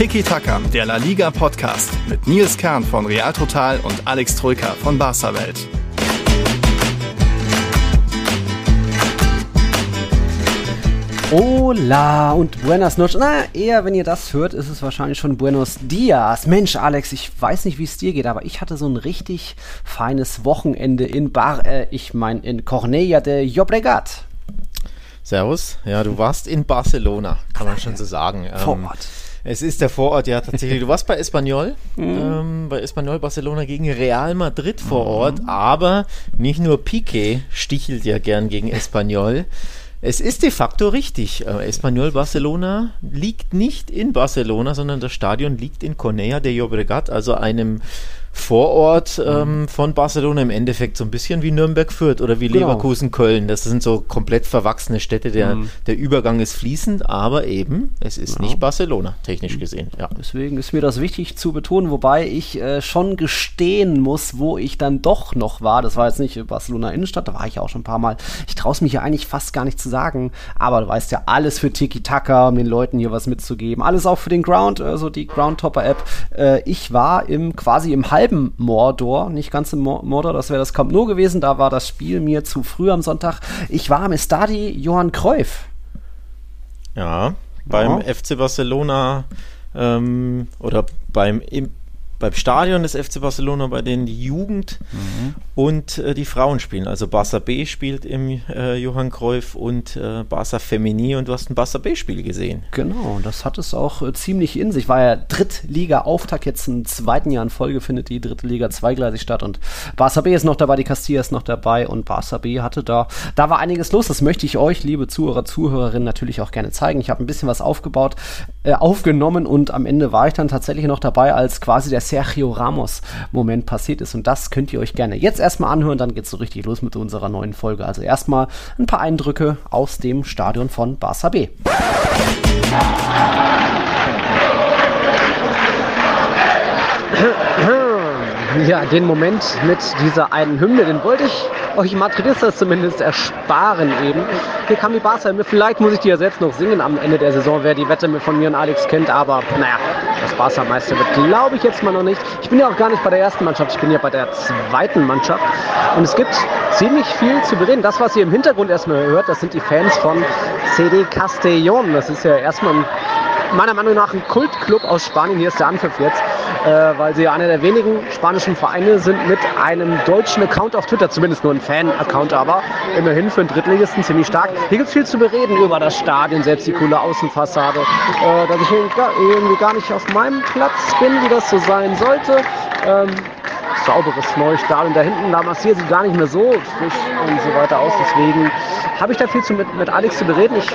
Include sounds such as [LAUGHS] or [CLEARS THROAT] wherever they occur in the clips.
Tiki Taka, der La Liga Podcast mit Nils Kern von Real Total und Alex Troika von Barca Welt. Hola und buenas noches. Na, eher wenn ihr das hört, ist es wahrscheinlich schon Buenos Dias. Mensch, Alex, ich weiß nicht, wie es dir geht, aber ich hatte so ein richtig feines Wochenende in Bar, äh, ich meine in Cornella de Llobregat. Servus. Ja, du warst in Barcelona, kann man schon so sagen. Vor ähm, Ort. Es ist der Vorort, ja, tatsächlich. Du warst bei Espanyol, mhm. ähm, bei Espanyol Barcelona gegen Real Madrid vor Ort, mhm. aber nicht nur Piqué stichelt ja gern gegen Espanyol. Es ist de facto richtig. Äh, Espanyol Barcelona liegt nicht in Barcelona, sondern das Stadion liegt in Cornellà de Llobregat, also einem Vorort ähm, von Barcelona im Endeffekt so ein bisschen wie Nürnberg-Fürth oder wie genau. Leverkusen-Köln. Das sind so komplett verwachsene Städte. Der, mhm. der Übergang ist fließend, aber eben, es ist ja. nicht Barcelona, technisch mhm. gesehen. Ja. Deswegen ist mir das wichtig zu betonen, wobei ich äh, schon gestehen muss, wo ich dann doch noch war. Das war jetzt nicht Barcelona Innenstadt, da war ich auch schon ein paar Mal. Ich traue es mich ja eigentlich fast gar nicht zu sagen, aber du weißt ja, alles für Tiki-Taka, um den Leuten hier was mitzugeben. Alles auch für den Ground, also die Groundtopper-App. Äh, ich war im quasi im Halb halben Mordor, nicht ganz im Mordor, das wäre das Camp Nou gewesen, da war das Spiel mir zu früh am Sonntag. Ich war am Stadi Johann Cruyff. Ja, beim ja. FC Barcelona ähm, oder beim im, beim Stadion des FC Barcelona, bei denen die Jugend mhm. und äh, die Frauen spielen. Also Barça B spielt im äh, Johann Cruyff und äh, Barça Femini und du hast ein Barça B-Spiel gesehen. Genau, das hat es auch äh, ziemlich in sich. War ja Drittliga-Auftakt, jetzt im zweiten Jahr in Folge findet die dritte Liga zweigleisig statt und Barça B ist noch dabei, die Castilla ist noch dabei und Barça B hatte da, da war einiges los. Das möchte ich euch, liebe Zuhörer, Zuhörerinnen, natürlich auch gerne zeigen. Ich habe ein bisschen was aufgebaut, äh, aufgenommen und am Ende war ich dann tatsächlich noch dabei, als quasi der Sergio Ramos Moment passiert ist. Und das könnt ihr euch gerne jetzt erstmal anhören, dann geht es so richtig los mit unserer neuen Folge. Also erstmal ein paar Eindrücke aus dem Stadion von Barça B. Ja, den Moment mit dieser einen Hymne, den wollte ich euch Madridistas zumindest ersparen eben. Hier kam die Barca, vielleicht muss ich die ja selbst noch singen am Ende der Saison, wer die Wette von mir und Alex kennt, aber naja, das Barca Meister wird glaube ich jetzt mal noch nicht. Ich bin ja auch gar nicht bei der ersten Mannschaft, ich bin ja bei der zweiten Mannschaft und es gibt ziemlich viel zu bereden. Das, was ihr im Hintergrund erstmal hört, das sind die Fans von CD Castellón. Das ist ja erstmal ein meiner Meinung nach ein Kultclub aus Spanien. Hier ist der Anpfiff jetzt, äh, weil sie einer der wenigen spanischen Vereine sind mit einem deutschen Account auf Twitter, zumindest nur ein Fan-Account, aber immerhin für einen Drittligisten ziemlich stark. Hier gibt es viel zu bereden über das Stadion, selbst die coole Außenfassade, äh, dass ich irgendwie gar nicht auf meinem Platz bin, wie das so sein sollte. Ähm, sauberes neues Stadion. Da hinten, da massiert sie gar nicht mehr so frisch und so weiter aus. Deswegen habe ich da viel zu mit, mit Alex zu bereden. Ich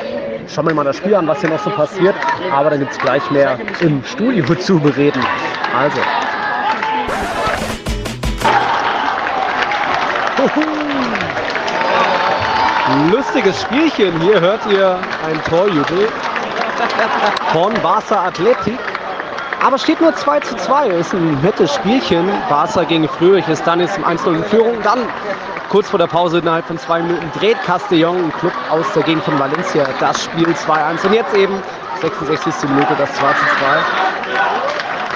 schauen wir mal das Spiel an, was hier noch so passiert. Aber dann gibt es gleich mehr im Studio zu bereden. Also. Lustiges Spielchen. Hier hört ihr ein Torjubel von Barca Athletic. Aber steht nur 2 zu 2. Ist ein nettes Spielchen. Barca gegen Fröhlich ist dann ist 1 in Führung. Dann kurz vor der Pause innerhalb von zwei Minuten dreht Castellón, ein Club aus der Gegend von Valencia, das Spiel 2-1. Und jetzt eben 66. Minute das 2 zu 2.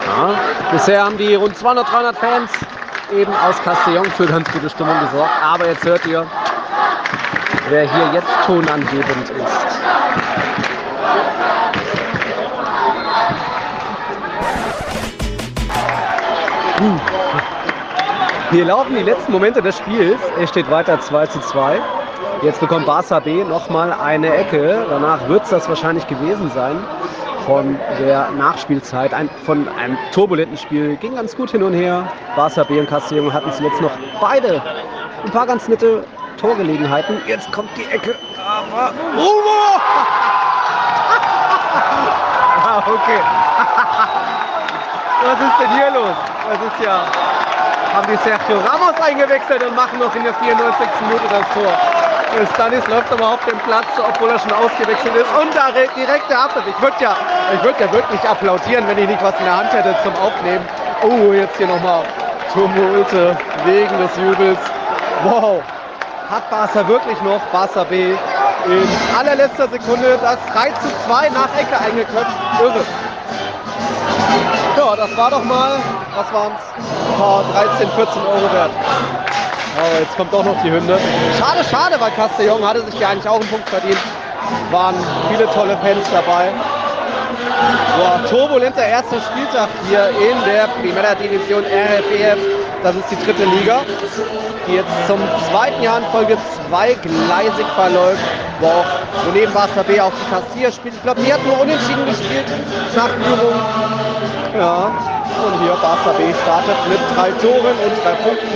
Ja, bisher haben die rund 200, 300 Fans eben aus Castellón für ganz gute Stimmung gesorgt. Aber jetzt hört ihr, wer hier jetzt tonangebend ist. Hm. Hier laufen die letzten Momente des Spiels. Es steht weiter 2 zu 2. Jetzt bekommt Barca B nochmal eine Ecke. Danach wird es das wahrscheinlich gewesen sein von der Nachspielzeit. Ein, von einem turbulenten Spiel. Ging ganz gut hin und her. Barca B und Castellón hatten zuletzt noch beide ein paar ganz nette Torgelegenheiten. Jetzt kommt die Ecke. Aber. Oh! [LAUGHS] ah, okay. [LAUGHS] Was ist denn hier los? Das ist ja haben die Sergio Ramos eingewechselt und machen noch in der 94. Minute das Tor. Stanis läuft aber auf dem Platz, obwohl er schon ausgewechselt ist. Und da direkt der Abpfiff. Ich würde ja, würd ja wirklich applaudieren, wenn ich nicht was in der Hand hätte zum Aufnehmen. Oh, jetzt hier nochmal Tumulte wegen des Jubels. Wow, hat Barca wirklich noch, Barca B, in allerletzter Sekunde das 3 zu 2 nach Ecke eingeköpft. Irre. Ja, das war doch mal, was waren es? 13, 14 Euro wert. Aber jetzt kommt doch noch die Hymne. Schade, schade, weil Castellón hatte sich ja eigentlich auch einen Punkt verdient. Waren viele tolle Fans dabei. Boah, turbulenter erster Spieltag hier in der Primera Division RFEF. Das ist die dritte Liga, die jetzt zum zweiten Jahr in Folge zweigleisig verläuft, wo auch wo neben Barca B auch die Kassier spielt. Ich glaube, die hat nur unentschieden gespielt nach Führung. Ja, und hier Barca B startet mit drei Toren und drei Punkten.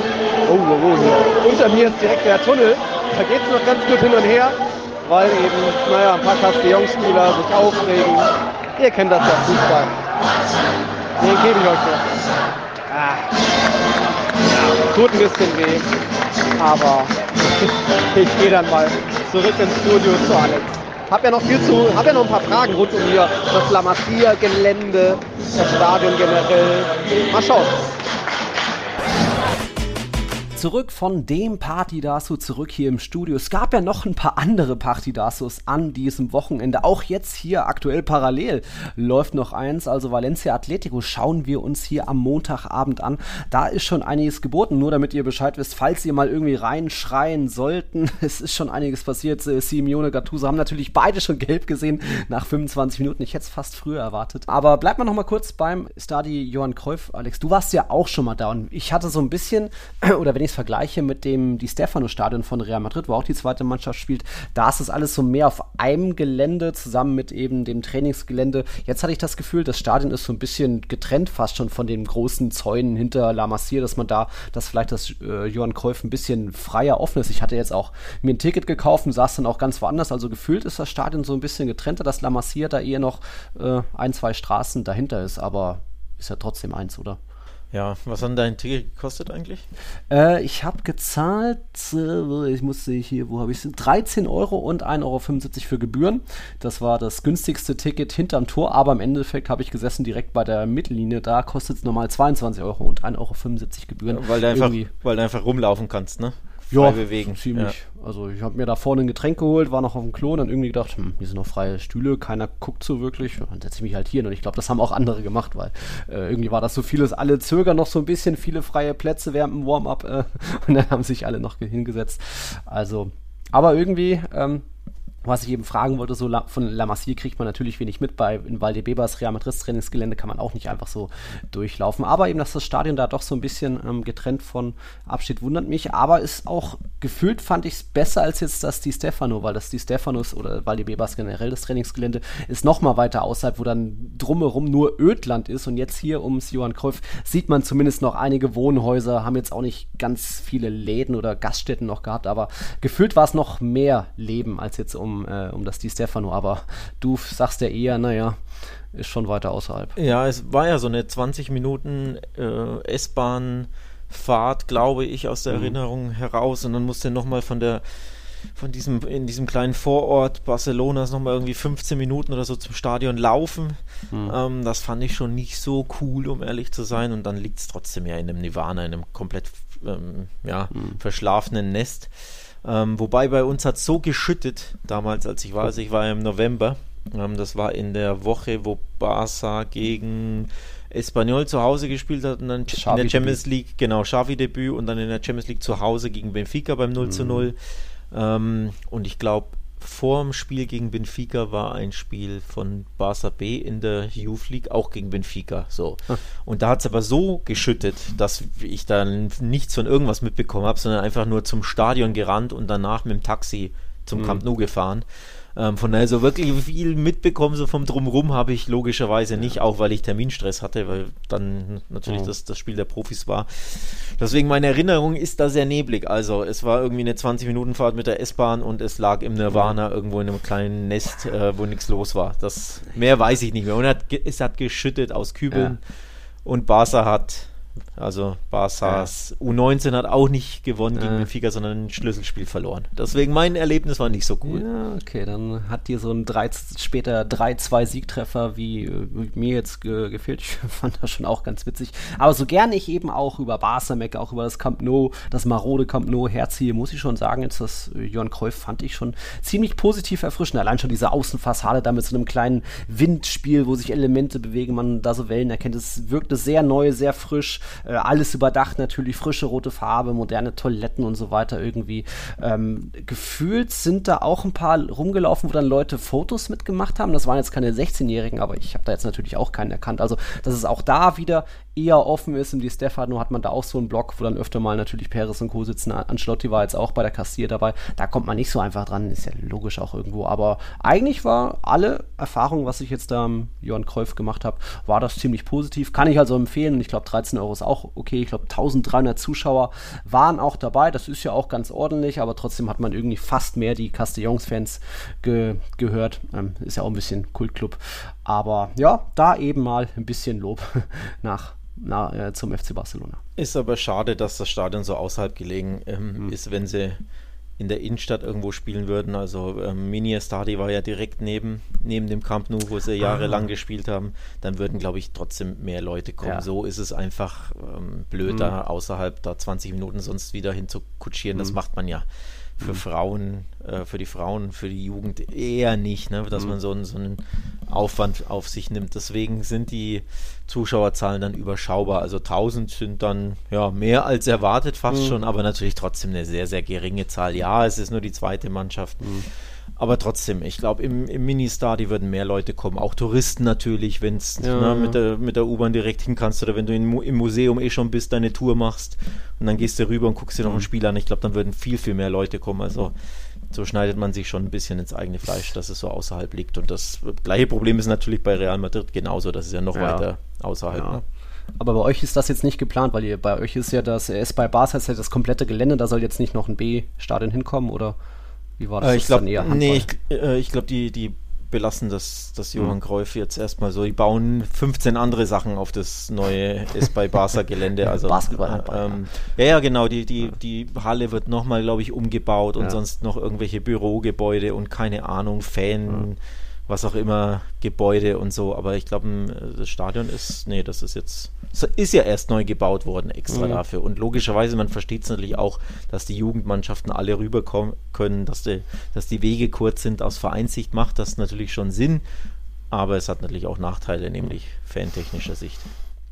Oh, oh, oh, hier. Unter mir ist direkt der Tunnel. Da geht es noch ganz gut hin und her, weil eben, naja, ein paar Castellon-Spieler sich aufregen. Ihr kennt das ja, Fußball. Den gebe ich euch noch. Ah. Tut ein bisschen weh, aber [LAUGHS] ich gehe dann mal zurück ins Studio zu Alex. Hab ja noch viel zu, hab ja noch ein paar Fragen rund um hier das La Masia-Gelände, das Stadion generell. Mal schauen zurück von dem Party-Dasu zurück hier im Studio. Es gab ja noch ein paar andere Party-Dasus an diesem Wochenende. Auch jetzt hier aktuell parallel läuft noch eins. Also Valencia Atletico schauen wir uns hier am Montagabend an. Da ist schon einiges geboten. Nur damit ihr Bescheid wisst, falls ihr mal irgendwie reinschreien sollten. [LAUGHS] Es ist schon einiges passiert. Äh, Simeone Gattuso haben natürlich beide schon gelb gesehen nach 25 Minuten. Ich hätte es fast früher erwartet. Aber bleibt mal noch mal kurz beim Stadi Johann Kreuf. Alex, du warst ja auch schon mal da und ich hatte so ein bisschen, [CLEARS THROAT] oder wenn ich es vergleiche mit dem Di Stefano-Stadion von Real Madrid, wo auch die zweite Mannschaft spielt, da ist es alles so mehr auf einem Gelände zusammen mit eben dem Trainingsgelände. Jetzt hatte ich das Gefühl, das Stadion ist so ein bisschen getrennt fast schon von den großen Zäunen hinter La Masia, dass man da, dass vielleicht das äh, Johann Cruyff ein bisschen freier offen ist. Ich hatte jetzt auch mir ein Ticket gekauft und saß dann auch ganz woanders. Also gefühlt ist das Stadion so ein bisschen getrennter, dass La Masia da eher noch äh, ein, zwei Straßen dahinter ist, aber ist ja trotzdem eins, oder? Ja, was hat dein Ticket gekostet eigentlich? Äh, ich habe gezahlt, äh, ich musste hier, wo habe ich es? 13 Euro und 1,75 Euro für Gebühren. Das war das günstigste Ticket hinterm Tor, aber im Endeffekt habe ich gesessen direkt bei der Mittellinie. Da kostet es normal 22 Euro und 1,75 Euro Gebühren. Weil du, einfach, weil du einfach rumlaufen kannst, ne? Ja, bewegen. Ziemlich. Ja. Also ich habe mir da vorne ein Getränk geholt, war noch auf dem Klo und dann irgendwie gedacht, hm, hier sind noch freie Stühle, keiner guckt so wirklich. Dann setze ich mich halt hier hin und ich glaube, das haben auch andere gemacht, weil äh, irgendwie war das so vieles, alle zögern noch so ein bisschen, viele freie Plätze während dem Warm-up äh, [LAUGHS] und dann haben sich alle noch hingesetzt. Also, aber irgendwie ähm, was ich eben fragen wollte, so von La Masie kriegt man natürlich wenig mit. Bei in Valdebebas Real Madrid Trainingsgelände kann man auch nicht einfach so durchlaufen. Aber eben, dass das Stadion da doch so ein bisschen ähm, getrennt von absteht, wundert mich. Aber ist auch gefühlt, fand ich es besser als jetzt das Di Stefano, weil das Di Stefanos oder Valdebebas generell das Trainingsgelände ist noch mal weiter außerhalb, wo dann drumherum nur Ödland ist. Und jetzt hier ums Johann Cruyff sieht man zumindest noch einige Wohnhäuser, haben jetzt auch nicht ganz viele Läden oder Gaststätten noch gehabt, aber gefühlt war es noch mehr Leben als jetzt um um, äh, um das Di Stefano, aber du sagst ja eher, naja, ist schon weiter außerhalb. Ja, es war ja so eine 20 Minuten äh, S-Bahn. Fahrt, glaube ich, aus der mhm. Erinnerung heraus und dann musste nochmal von der von diesem, in diesem kleinen Vorort Barcelonas nochmal irgendwie 15 Minuten oder so zum Stadion laufen. Mhm. Ähm, das fand ich schon nicht so cool, um ehrlich zu sein. Und dann liegt es trotzdem ja in einem Nirvana, in einem komplett ähm, ja, mhm. verschlafenen Nest. Ähm, wobei bei uns hat es so geschüttet damals, als ich war. Also ich war im November. Ähm, das war in der Woche, wo Barca gegen Espanyol zu Hause gespielt hat und dann in der Champions League, genau, Xavi-Debüt und dann in der Champions League zu Hause gegen Benfica beim 0 zu 0. Mhm. Ähm, und ich glaube, vor dem Spiel gegen Benfica war ein Spiel von Barca B in der Youth League, auch gegen Benfica. So. Hm. Und da hat es aber so geschüttet, dass ich dann nichts von irgendwas mitbekommen habe, sondern einfach nur zum Stadion gerannt und danach mit dem Taxi zum hm. Camp Nou gefahren. Ähm, von daher so wirklich viel mitbekommen, so vom Drumrum habe ich logischerweise nicht, auch weil ich Terminstress hatte, weil dann natürlich oh. das, das Spiel der Profis war. Deswegen meine Erinnerung ist da sehr neblig. Also es war irgendwie eine 20-Minuten-Fahrt mit der S-Bahn und es lag im Nirvana irgendwo in einem kleinen Nest, äh, wo nichts los war. Das mehr weiß ich nicht mehr. Und hat, es hat geschüttet aus Kübeln ja. und Barca hat Also Barças ja. U19 hat auch nicht gewonnen gegen äh. Benfica, sondern ein Schlüsselspiel verloren. Deswegen mein Erlebnis war nicht so gut. Ja, okay, dann hat dir so ein 3, später 3-2 Siegtreffer wie, wie mir jetzt ge gefehlt. Ich [LAUGHS] fand das schon auch ganz witzig. Aber so gern ich eben auch über Barca mecke, auch über das Camp Nou, das marode Camp Nou herziehe, muss ich schon sagen, jetzt das Johann Cruyff fand ich schon ziemlich positiv erfrischend. Allein schon diese Außenfassade da mit so einem kleinen Windspiel, wo sich Elemente bewegen, man da so Wellen erkennt. Es wirkte sehr neu, sehr frisch äh, alles überdacht natürlich, frische rote Farbe, moderne Toiletten und so weiter irgendwie. Ähm, gefühlt sind da auch ein paar rumgelaufen, wo dann Leute Fotos mitgemacht haben. Das waren jetzt keine 16-Jährigen, aber ich habe da jetzt natürlich auch keinen erkannt. Also, dass es auch da wieder eher offen ist. Und die Stefano hat man da auch so einen Blog, wo dann öfter mal natürlich Peres und Co. sitzen. Ancelotti war jetzt auch bei der Kassier dabei. Da kommt man nicht so einfach dran, ist ja logisch auch irgendwo. Aber eigentlich war alle Erfahrungen, was ich jetzt da am Johann Kreuf gemacht habe, war das ziemlich positiv. Kann ich also empfehlen. Und ich glaube, 13 Euro ist auch okay. Ich glaube, 1300 Zuschauer waren auch dabei. Das ist ja auch ganz ordentlich, aber trotzdem hat man irgendwie fast mehr die Castellons-Fans ge gehört. Ähm, ist ja auch ein bisschen Kultclub. Aber ja, da eben mal ein bisschen Lob [LAUGHS] nach na, äh, zum FC Barcelona. Ist aber schade, dass das Stadion so außerhalb gelegen ähm, mhm. ist, wenn sie in der Innenstadt irgendwo spielen würden. Also ähm, Mini Stadi war ja direkt neben, neben dem Camp Nou, wo sie jahrelang ah. gespielt haben. Dann würden, glaube ich, trotzdem mehr Leute kommen. Ja. So ist es einfach ähm, blöd, mhm. da außerhalb da 20 Minuten sonst wieder hinzukutschieren. Mhm. Das macht man ja für mhm. Frauen, äh, für die Frauen, für die Jugend eher nicht, ne? dass mhm. man so einen, so einen Aufwand auf sich nimmt. Deswegen sind die Zuschauerzahlen dann überschaubar. Also 1000 sind dann ja mehr als erwartet fast mhm. schon, aber natürlich trotzdem eine sehr, sehr geringe Zahl. Ja, es ist nur die zweite Mannschaft. Mhm. Aber trotzdem, ich glaube, im, im Mini-Star, die würden mehr Leute kommen. Auch Touristen natürlich, wenn es ja, ne, mit der, mit der U-Bahn direkt hin kannst oder wenn du in, im Museum eh schon bist, deine Tour machst und dann gehst du rüber und guckst dir noch ein mhm. Spiel an. Ich glaube, dann würden viel, viel mehr Leute kommen. Also so schneidet man sich schon ein bisschen ins eigene Fleisch, dass es so außerhalb liegt. Und das gleiche Problem ist natürlich bei Real Madrid genauso. Das ist ja noch ja. weiter außerhalb. Ja. Ne? Aber bei euch ist das jetzt nicht geplant, weil ihr, bei euch ist ja das, es bei Barca ist ja das komplette Gelände, da soll jetzt nicht noch ein B-Stadion hinkommen oder wie war das? Äh, ich glaube, nee, ich, äh, ich glaube, die, die belassen das, das Johann Cruyff jetzt erstmal so. Die bauen 15 andere Sachen auf das neue ist bei Barca Gelände. [LAUGHS] Also, Basketball. Äh, ähm, ja, ja, genau. Die, die, die Halle wird nochmal, glaube ich, umgebaut und ja. sonst noch irgendwelche Bürogebäude und keine Ahnung, Fan. Ja was auch immer, Gebäude und so. Aber ich glaube, das Stadion ist, nee, das ist jetzt, ist ja erst neu gebaut worden extra mhm. dafür. Und logischerweise, man versteht es natürlich auch, dass die Jugendmannschaften alle rüberkommen können, dass die, dass die Wege kurz sind. Aus Vereinssicht macht das natürlich schon Sinn. Aber es hat natürlich auch Nachteile, nämlich fantechnischer Sicht.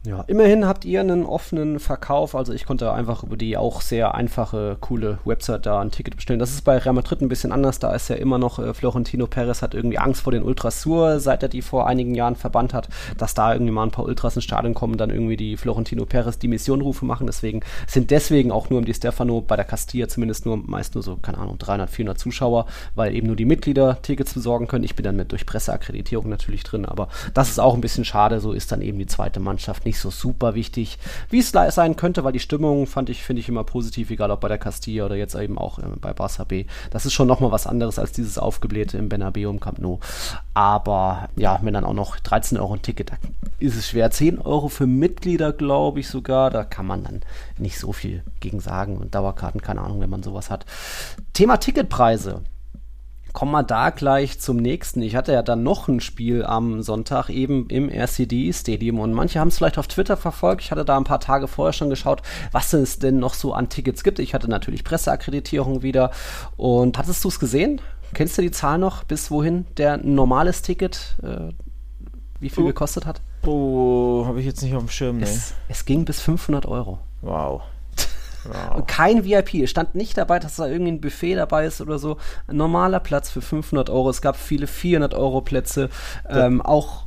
Ja, immerhin habt ihr einen offenen Verkauf. Also ich konnte einfach über die auch sehr einfache, coole Website da ein Ticket bestellen. Das ist bei Real Madrid ein bisschen anders. Da ist ja immer noch äh, Florentino Perez hat irgendwie Angst vor den Ultras Sur, seit er die vor einigen Jahren verbannt hat, dass da irgendwie mal ein paar Ultras ins Stadion kommen, dann irgendwie die Florentino Perez die Missionrufe machen. Deswegen sind deswegen auch nur um die Stefano bei der Castilla zumindest nur meist nur so, keine Ahnung, 300, 400 Zuschauer, weil eben nur die Mitglieder Tickets besorgen können. Ich bin dann mit durch Presseakkreditierung natürlich drin, aber das ist auch ein bisschen schade. So ist dann eben die zweite Mannschaft nicht nicht so super wichtig, wie es sein könnte, weil die Stimmung fand ich, finde ich immer positiv, egal ob bei der Castilla oder jetzt eben auch äh, bei Barça B. Das ist schon nochmal was anderes als dieses aufgeblähte im Bernabeu im Camp Nou. Aber ja, wenn dann auch noch 13 Euro ein Ticket, da ist es schwer. 10 Euro für Mitglieder, glaube ich sogar, da kann man dann nicht so viel gegen sagen. Und Dauerkarten, keine Ahnung, wenn man sowas hat. Thema Ticketpreise kommen wir da gleich zum nächsten. Ich hatte ja dann noch ein Spiel am Sonntag eben im RCD Stadium und manche haben es vielleicht auf Twitter verfolgt. Ich hatte da ein paar Tage vorher schon geschaut, was es denn noch so an Tickets gibt. Ich hatte natürlich Presseakkreditierung wieder und hattest du es gesehen? Kennst du die Zahl noch, bis wohin der normales Ticket, äh, wie viel oh. gekostet hat? Oh, habe ich jetzt nicht auf dem Schirm. Nee. Es, es ging bis 500 Euro. Wow. Wow. Und kein VIP. Es stand nicht dabei, dass da irgendwie ein Buffet dabei ist oder so. Ein normaler Platz für 500 Euro. Es gab viele 400 Euro Plätze. Ähm, auch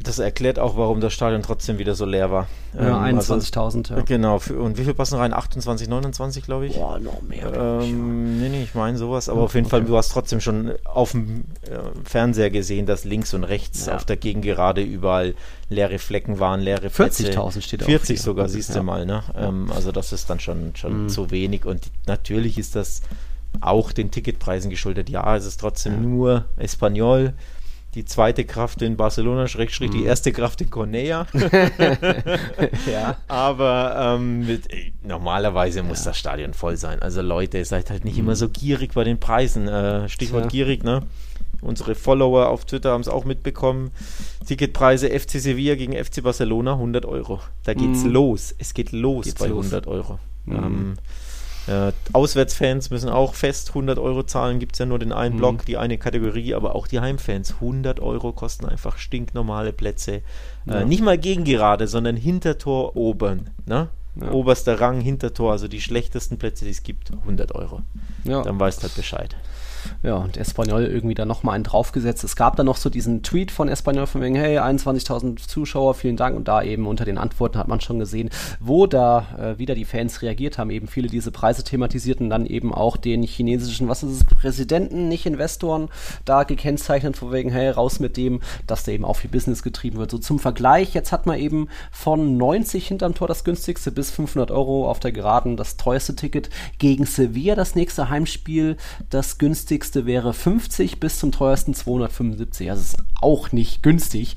das erklärt auch, warum das Stadion trotzdem wieder so leer war. Ja, ähm, 21.000, also, ja. Genau. Für, und wie viel passen rein? 28, 29, glaube ich. Boah, noch mehr. Ähm, nee, nee, ich meine sowas. Aber ja, auf jeden okay. Fall, du hast trotzdem schon auf dem äh, Fernseher gesehen, dass links und rechts ja. auf der Gegengerade überall leere Flecken waren, leere Plätze. 40.000 steht 40 sogar, siehst du mal. Ne? Ähm, also das ist dann schon, schon mhm. zu wenig. Und natürlich ist das auch den Ticketpreisen geschuldet. Ja, es ist trotzdem nur Espanol die zweite Kraft in Barcelona, Schrägstrich, die erste Kraft in Cornea. [LAUGHS] ja. Aber ähm, mit, ey, normalerweise muss das Stadion voll sein. Also Leute, seid halt nicht immer so gierig bei den Preisen. Äh, Stichwort Tja. gierig, ne? Unsere Follower auf Twitter haben es auch mitbekommen. Ticketpreise FC Sevilla gegen FC Barcelona 100 Euro. Da geht's Mhm. los. Es geht los Geht's bei los. 100 Euro. Mhm. Ähm, äh, Auswärtsfans müssen auch fest 100 Euro zahlen. Gibt es ja nur den einen Mhm. Block, die eine Kategorie, aber auch die Heimfans. 100 Euro kosten einfach stinknormale Plätze. Ja. Äh, nicht mal gegen gerade, sondern Hintertor oben. Ne? Ja. Oberster Rang, Hintertor, also die schlechtesten Plätze, die es gibt, 100 Euro. Ja. Dann weißt halt Bescheid. Ja, und Espanyol irgendwie da nochmal einen draufgesetzt. Es gab dann noch so diesen Tweet von Espanyol von wegen, hey, 21.000 Zuschauer, vielen Dank. Und da eben unter den Antworten hat man schon gesehen, wo da äh, wieder die Fans reagiert haben. Eben viele diese Preise thematisierten, dann eben auch den chinesischen, was ist es, Präsidenten, nicht Investoren, da gekennzeichnet von wegen, hey, raus mit dem, dass da eben auch viel Business getrieben wird. So zum Vergleich, jetzt hat man eben von 90 hinterm Tor das günstigste bis 500 Euro auf der Geraden das teuerste Ticket gegen Sevilla, das nächste Heimspiel, das günstigste wäre 50 bis zum teuersten 275. Also ist auch nicht günstig.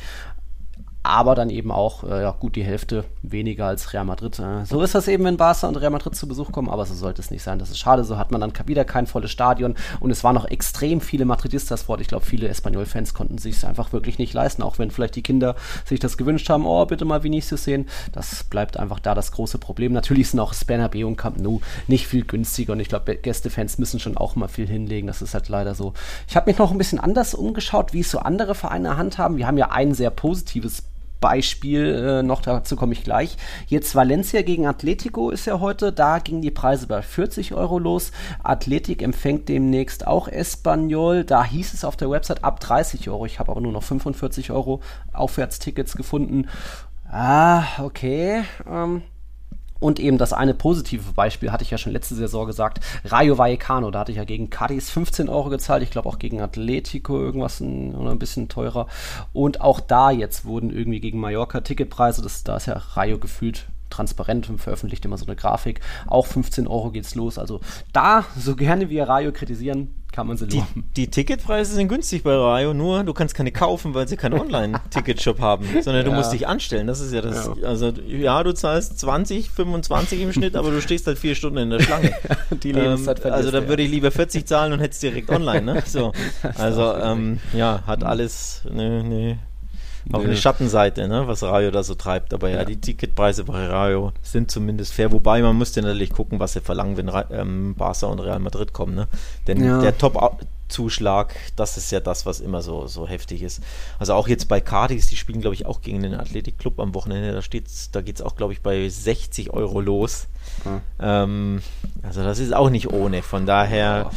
Aber dann eben auch, äh, ja, gut die Hälfte weniger als Real Madrid. Äh, so ist das eben, wenn Barca und Real Madrid zu Besuch kommen, aber so sollte es nicht sein. Das ist schade. So hat man dann wieder kein volles Stadion und es waren noch extrem viele Madridistas vor Ort. Ich glaube, viele Espanyol-Fans konnten sich es einfach wirklich nicht leisten, auch wenn vielleicht die Kinder sich das gewünscht haben, oh, bitte mal Vinicius sehen. Das bleibt einfach da das große Problem. Natürlich sind auch Bernabeu und Camp Nou nicht viel günstiger und ich glaube, Gästefans müssen schon auch mal viel hinlegen. Das ist halt leider so. Ich habe mich noch ein bisschen anders umgeschaut, wie es so andere Vereine handhaben. Wir haben ja ein sehr positives Beispiel, äh, noch dazu komme ich gleich. Jetzt Valencia gegen Atletico ist ja heute, da gingen die Preise bei 40 Euro los. Athletic empfängt demnächst auch Espanyol, da hieß es auf der Website ab 30 Euro. Ich habe aber nur noch 45 Euro Aufwärtstickets gefunden. Ah, okay. Ähm, und eben das eine positive Beispiel hatte ich ja schon letzte Saison gesagt, Rayo Vallecano, da hatte ich ja gegen Cadiz 15 Euro gezahlt, ich glaube auch gegen Atletico irgendwas ein, oder ein bisschen teurer. Und auch da jetzt wurden irgendwie gegen Mallorca Ticketpreise, das, da ist ja Rayo gefühlt transparent und veröffentlicht immer so eine Grafik. Auch 15 Euro geht's los. Also da, so gerne wir Rayo kritisieren, kann man sie Die, loben. die Ticketpreise sind günstig bei Rayo, nur du kannst keine kaufen, weil sie keinen Online-Ticketshop haben, [LAUGHS] sondern du Ja. musst dich anstellen. Das ist ja das. Ja. Also, ja, du zahlst 20, 25 im Schnitt, aber du stehst halt vier Stunden in der Schlange. [LAUGHS] Die ähm, verlierst also, da du, würde ich lieber 40 zahlen und hätte es direkt online, ne? So. [LAUGHS] Also, ähm, ja, hat alles eine, eine, auch eine Schattenseite, ne, was Rayo da so treibt. Aber ja, Ja. die Ticketpreise bei Rayo sind zumindest fair. Wobei man müsste natürlich gucken, was sie verlangen, wenn ähm, Barca und Real Madrid kommen, ne? Denn Ja. der Top-Zuschlag, das ist ja das, was immer so, so heftig ist. Also auch jetzt bei Cadiz, die spielen, glaube ich, auch gegen den Athletic-Club am Wochenende. Da, steht's, da geht es auch, glaube ich, bei 60 Euro los. Ja. Ähm, also das ist auch nicht ohne. Von daher,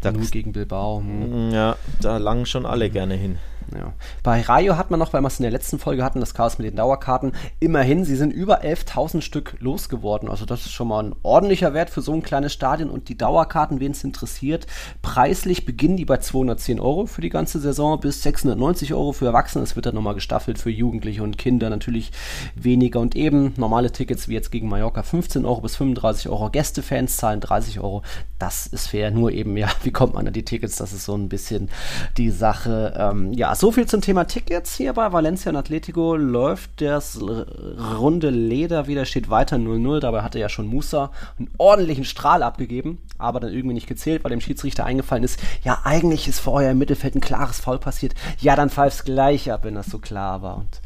da, Nur gegen Bilbao. hm. ja, da langen schon alle gerne hin. Ja. Bei Rayo hat man noch, weil wir es in der letzten Folge hatten, das Chaos mit den Dauerkarten, immerhin, sie sind über 11.000 Stück losgeworden. Also das ist schon mal ein ordentlicher Wert für so ein kleines Stadion. Und die Dauerkarten, wen es interessiert, preislich beginnen die bei 210 Euro für die ganze Saison bis 690 Euro für Erwachsene. Es wird dann nochmal gestaffelt für Jugendliche und Kinder natürlich weniger. Und eben normale Tickets wie jetzt gegen Mallorca 15 Euro bis 35 Euro. Gästefans zahlen 30 Euro. Das ist fair. Nur eben, ja, [LAUGHS] wie kommt man an die Tickets? Das ist so ein bisschen die Sache. Ähm, ja, so viel zum Thema Tickets hier bei Valencia und Atletico. Läuft das runde Leder wieder, steht weiter 0-0. Dabei hatte ja schon Musa einen ordentlichen Strahl abgegeben, aber dann irgendwie nicht gezählt, weil dem Schiedsrichter eingefallen ist, ja, eigentlich ist vorher im Mittelfeld ein klares Foul passiert. Ja, dann pfeif's gleich ab, wenn das so klar war. Und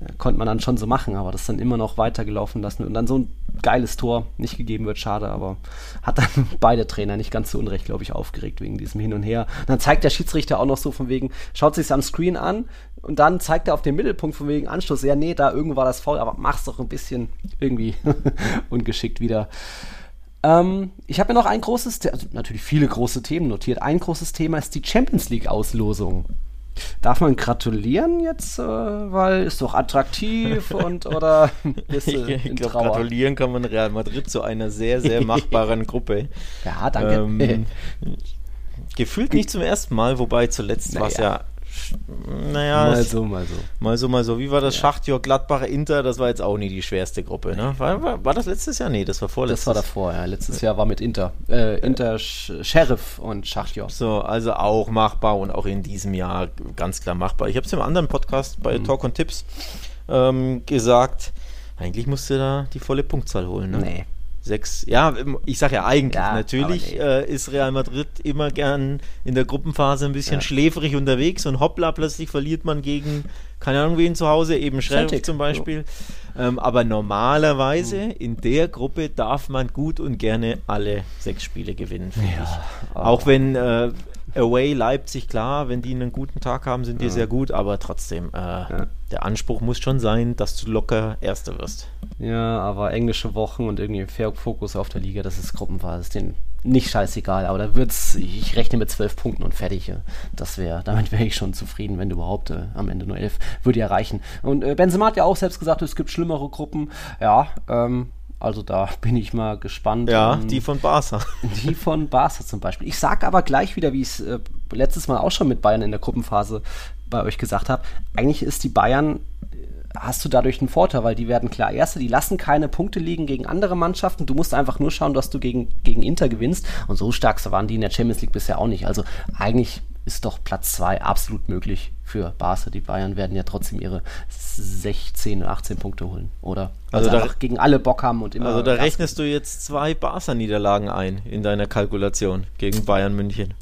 äh, konnte man dann schon so machen, aber das dann immer noch weitergelaufen lassen und dann so ein geiles Tor nicht gegeben wird, schade, aber hat dann [LAUGHS] beide Trainer nicht ganz zu Unrecht, glaube ich, aufgeregt wegen diesem Hin und Her. Und dann zeigt der Schiedsrichter auch noch so von wegen, schaut sich's am Screen an und dann zeigt er auf den Mittelpunkt von wegen Anschluss, ja, nee, da irgendwo war das faul, aber mach's doch ein bisschen irgendwie [LAUGHS] ungeschickt wieder. Ähm, ich habe mir noch ein großes, also natürlich viele große Themen notiert. Ein großes Thema ist die Champions League Auslosung. Darf man gratulieren jetzt, äh, weil ist doch attraktiv [LAUGHS] und oder bist du Ich, Trauer? gratulieren kann man Real Madrid zu einer sehr, sehr [LAUGHS] machbaren Gruppe. Ja, danke. Ähm, gefühlt nicht zum ersten Mal, wobei zuletzt war es Naja. ja naja, Mal so, mal so. mal so, mal so. Wie war das Schachtjörg Gladbach Inter? Das war jetzt auch nie die schwerste Gruppe, ne? War, war, war das letztes Jahr? Nee, das war vorletztes. Das war davor, ja. Letztes Jahr war mit Inter. Äh, Inter Sch Sheriff und Schachtjörg. So, also auch machbar und auch in diesem Jahr ganz klar machbar. Ich habe es im anderen Podcast bei Talk und Tipps ähm, gesagt, eigentlich musst du da die volle Punktzahl holen, ne? Nee. Sechs, ja, ich sage ja eigentlich, Ja, natürlich aber äh, ist Real Madrid immer gern in der Gruppenphase ein bisschen Ja. schläfrig unterwegs und hoppla, plötzlich verliert man gegen, keine Ahnung wen zu Hause, eben Celtic, zum Beispiel. Ähm, aber normalerweise in der Gruppe darf man gut und gerne alle sechs Spiele gewinnen, finde Ja, Auch wenn äh, Away Leipzig, klar, wenn die einen guten Tag haben, sind die sehr gut, aber trotzdem, äh, der Anspruch muss schon sein, dass du locker Erster wirst. Ja, aber englische Wochen und irgendwie Fair Fokus auf der Liga, das ist Gruppenphase, ist denen nicht scheißegal, aber da wird's, ich rechne mit zwölf Punkten und fertig. ja. Das wäre, damit wäre ich schon zufrieden, wenn du überhaupt äh, am Ende nur elf würde ja reichen. Und äh, Benzema hat ja auch selbst gesagt, es gibt schlimmere Gruppen. Ja, ähm, also da [LAUGHS] bin ich mal gespannt. Ja, ähm, die von Barca. [LAUGHS] die von Barca zum Beispiel. Ich sage aber gleich wieder, wie ich es äh, letztes Mal auch schon mit Bayern in der Gruppenphase bei euch gesagt habe, eigentlich ist die Bayern, äh, hast du dadurch einen Vorteil, weil die werden klar Erste, die lassen keine Punkte liegen gegen andere Mannschaften. Du musst einfach nur schauen, dass du gegen, gegen Inter gewinnst. Und so stark waren die in der Champions League bisher auch nicht. Also eigentlich ist doch Platz zwei absolut möglich für Barca. Die Bayern werden ja trotzdem ihre 16, 18 Punkte holen, oder? Also Also, da- gegen alle Bock haben und immer. Also da rechnest du jetzt zwei Barca-Niederlagen ein in deiner Kalkulation gegen Bayern München.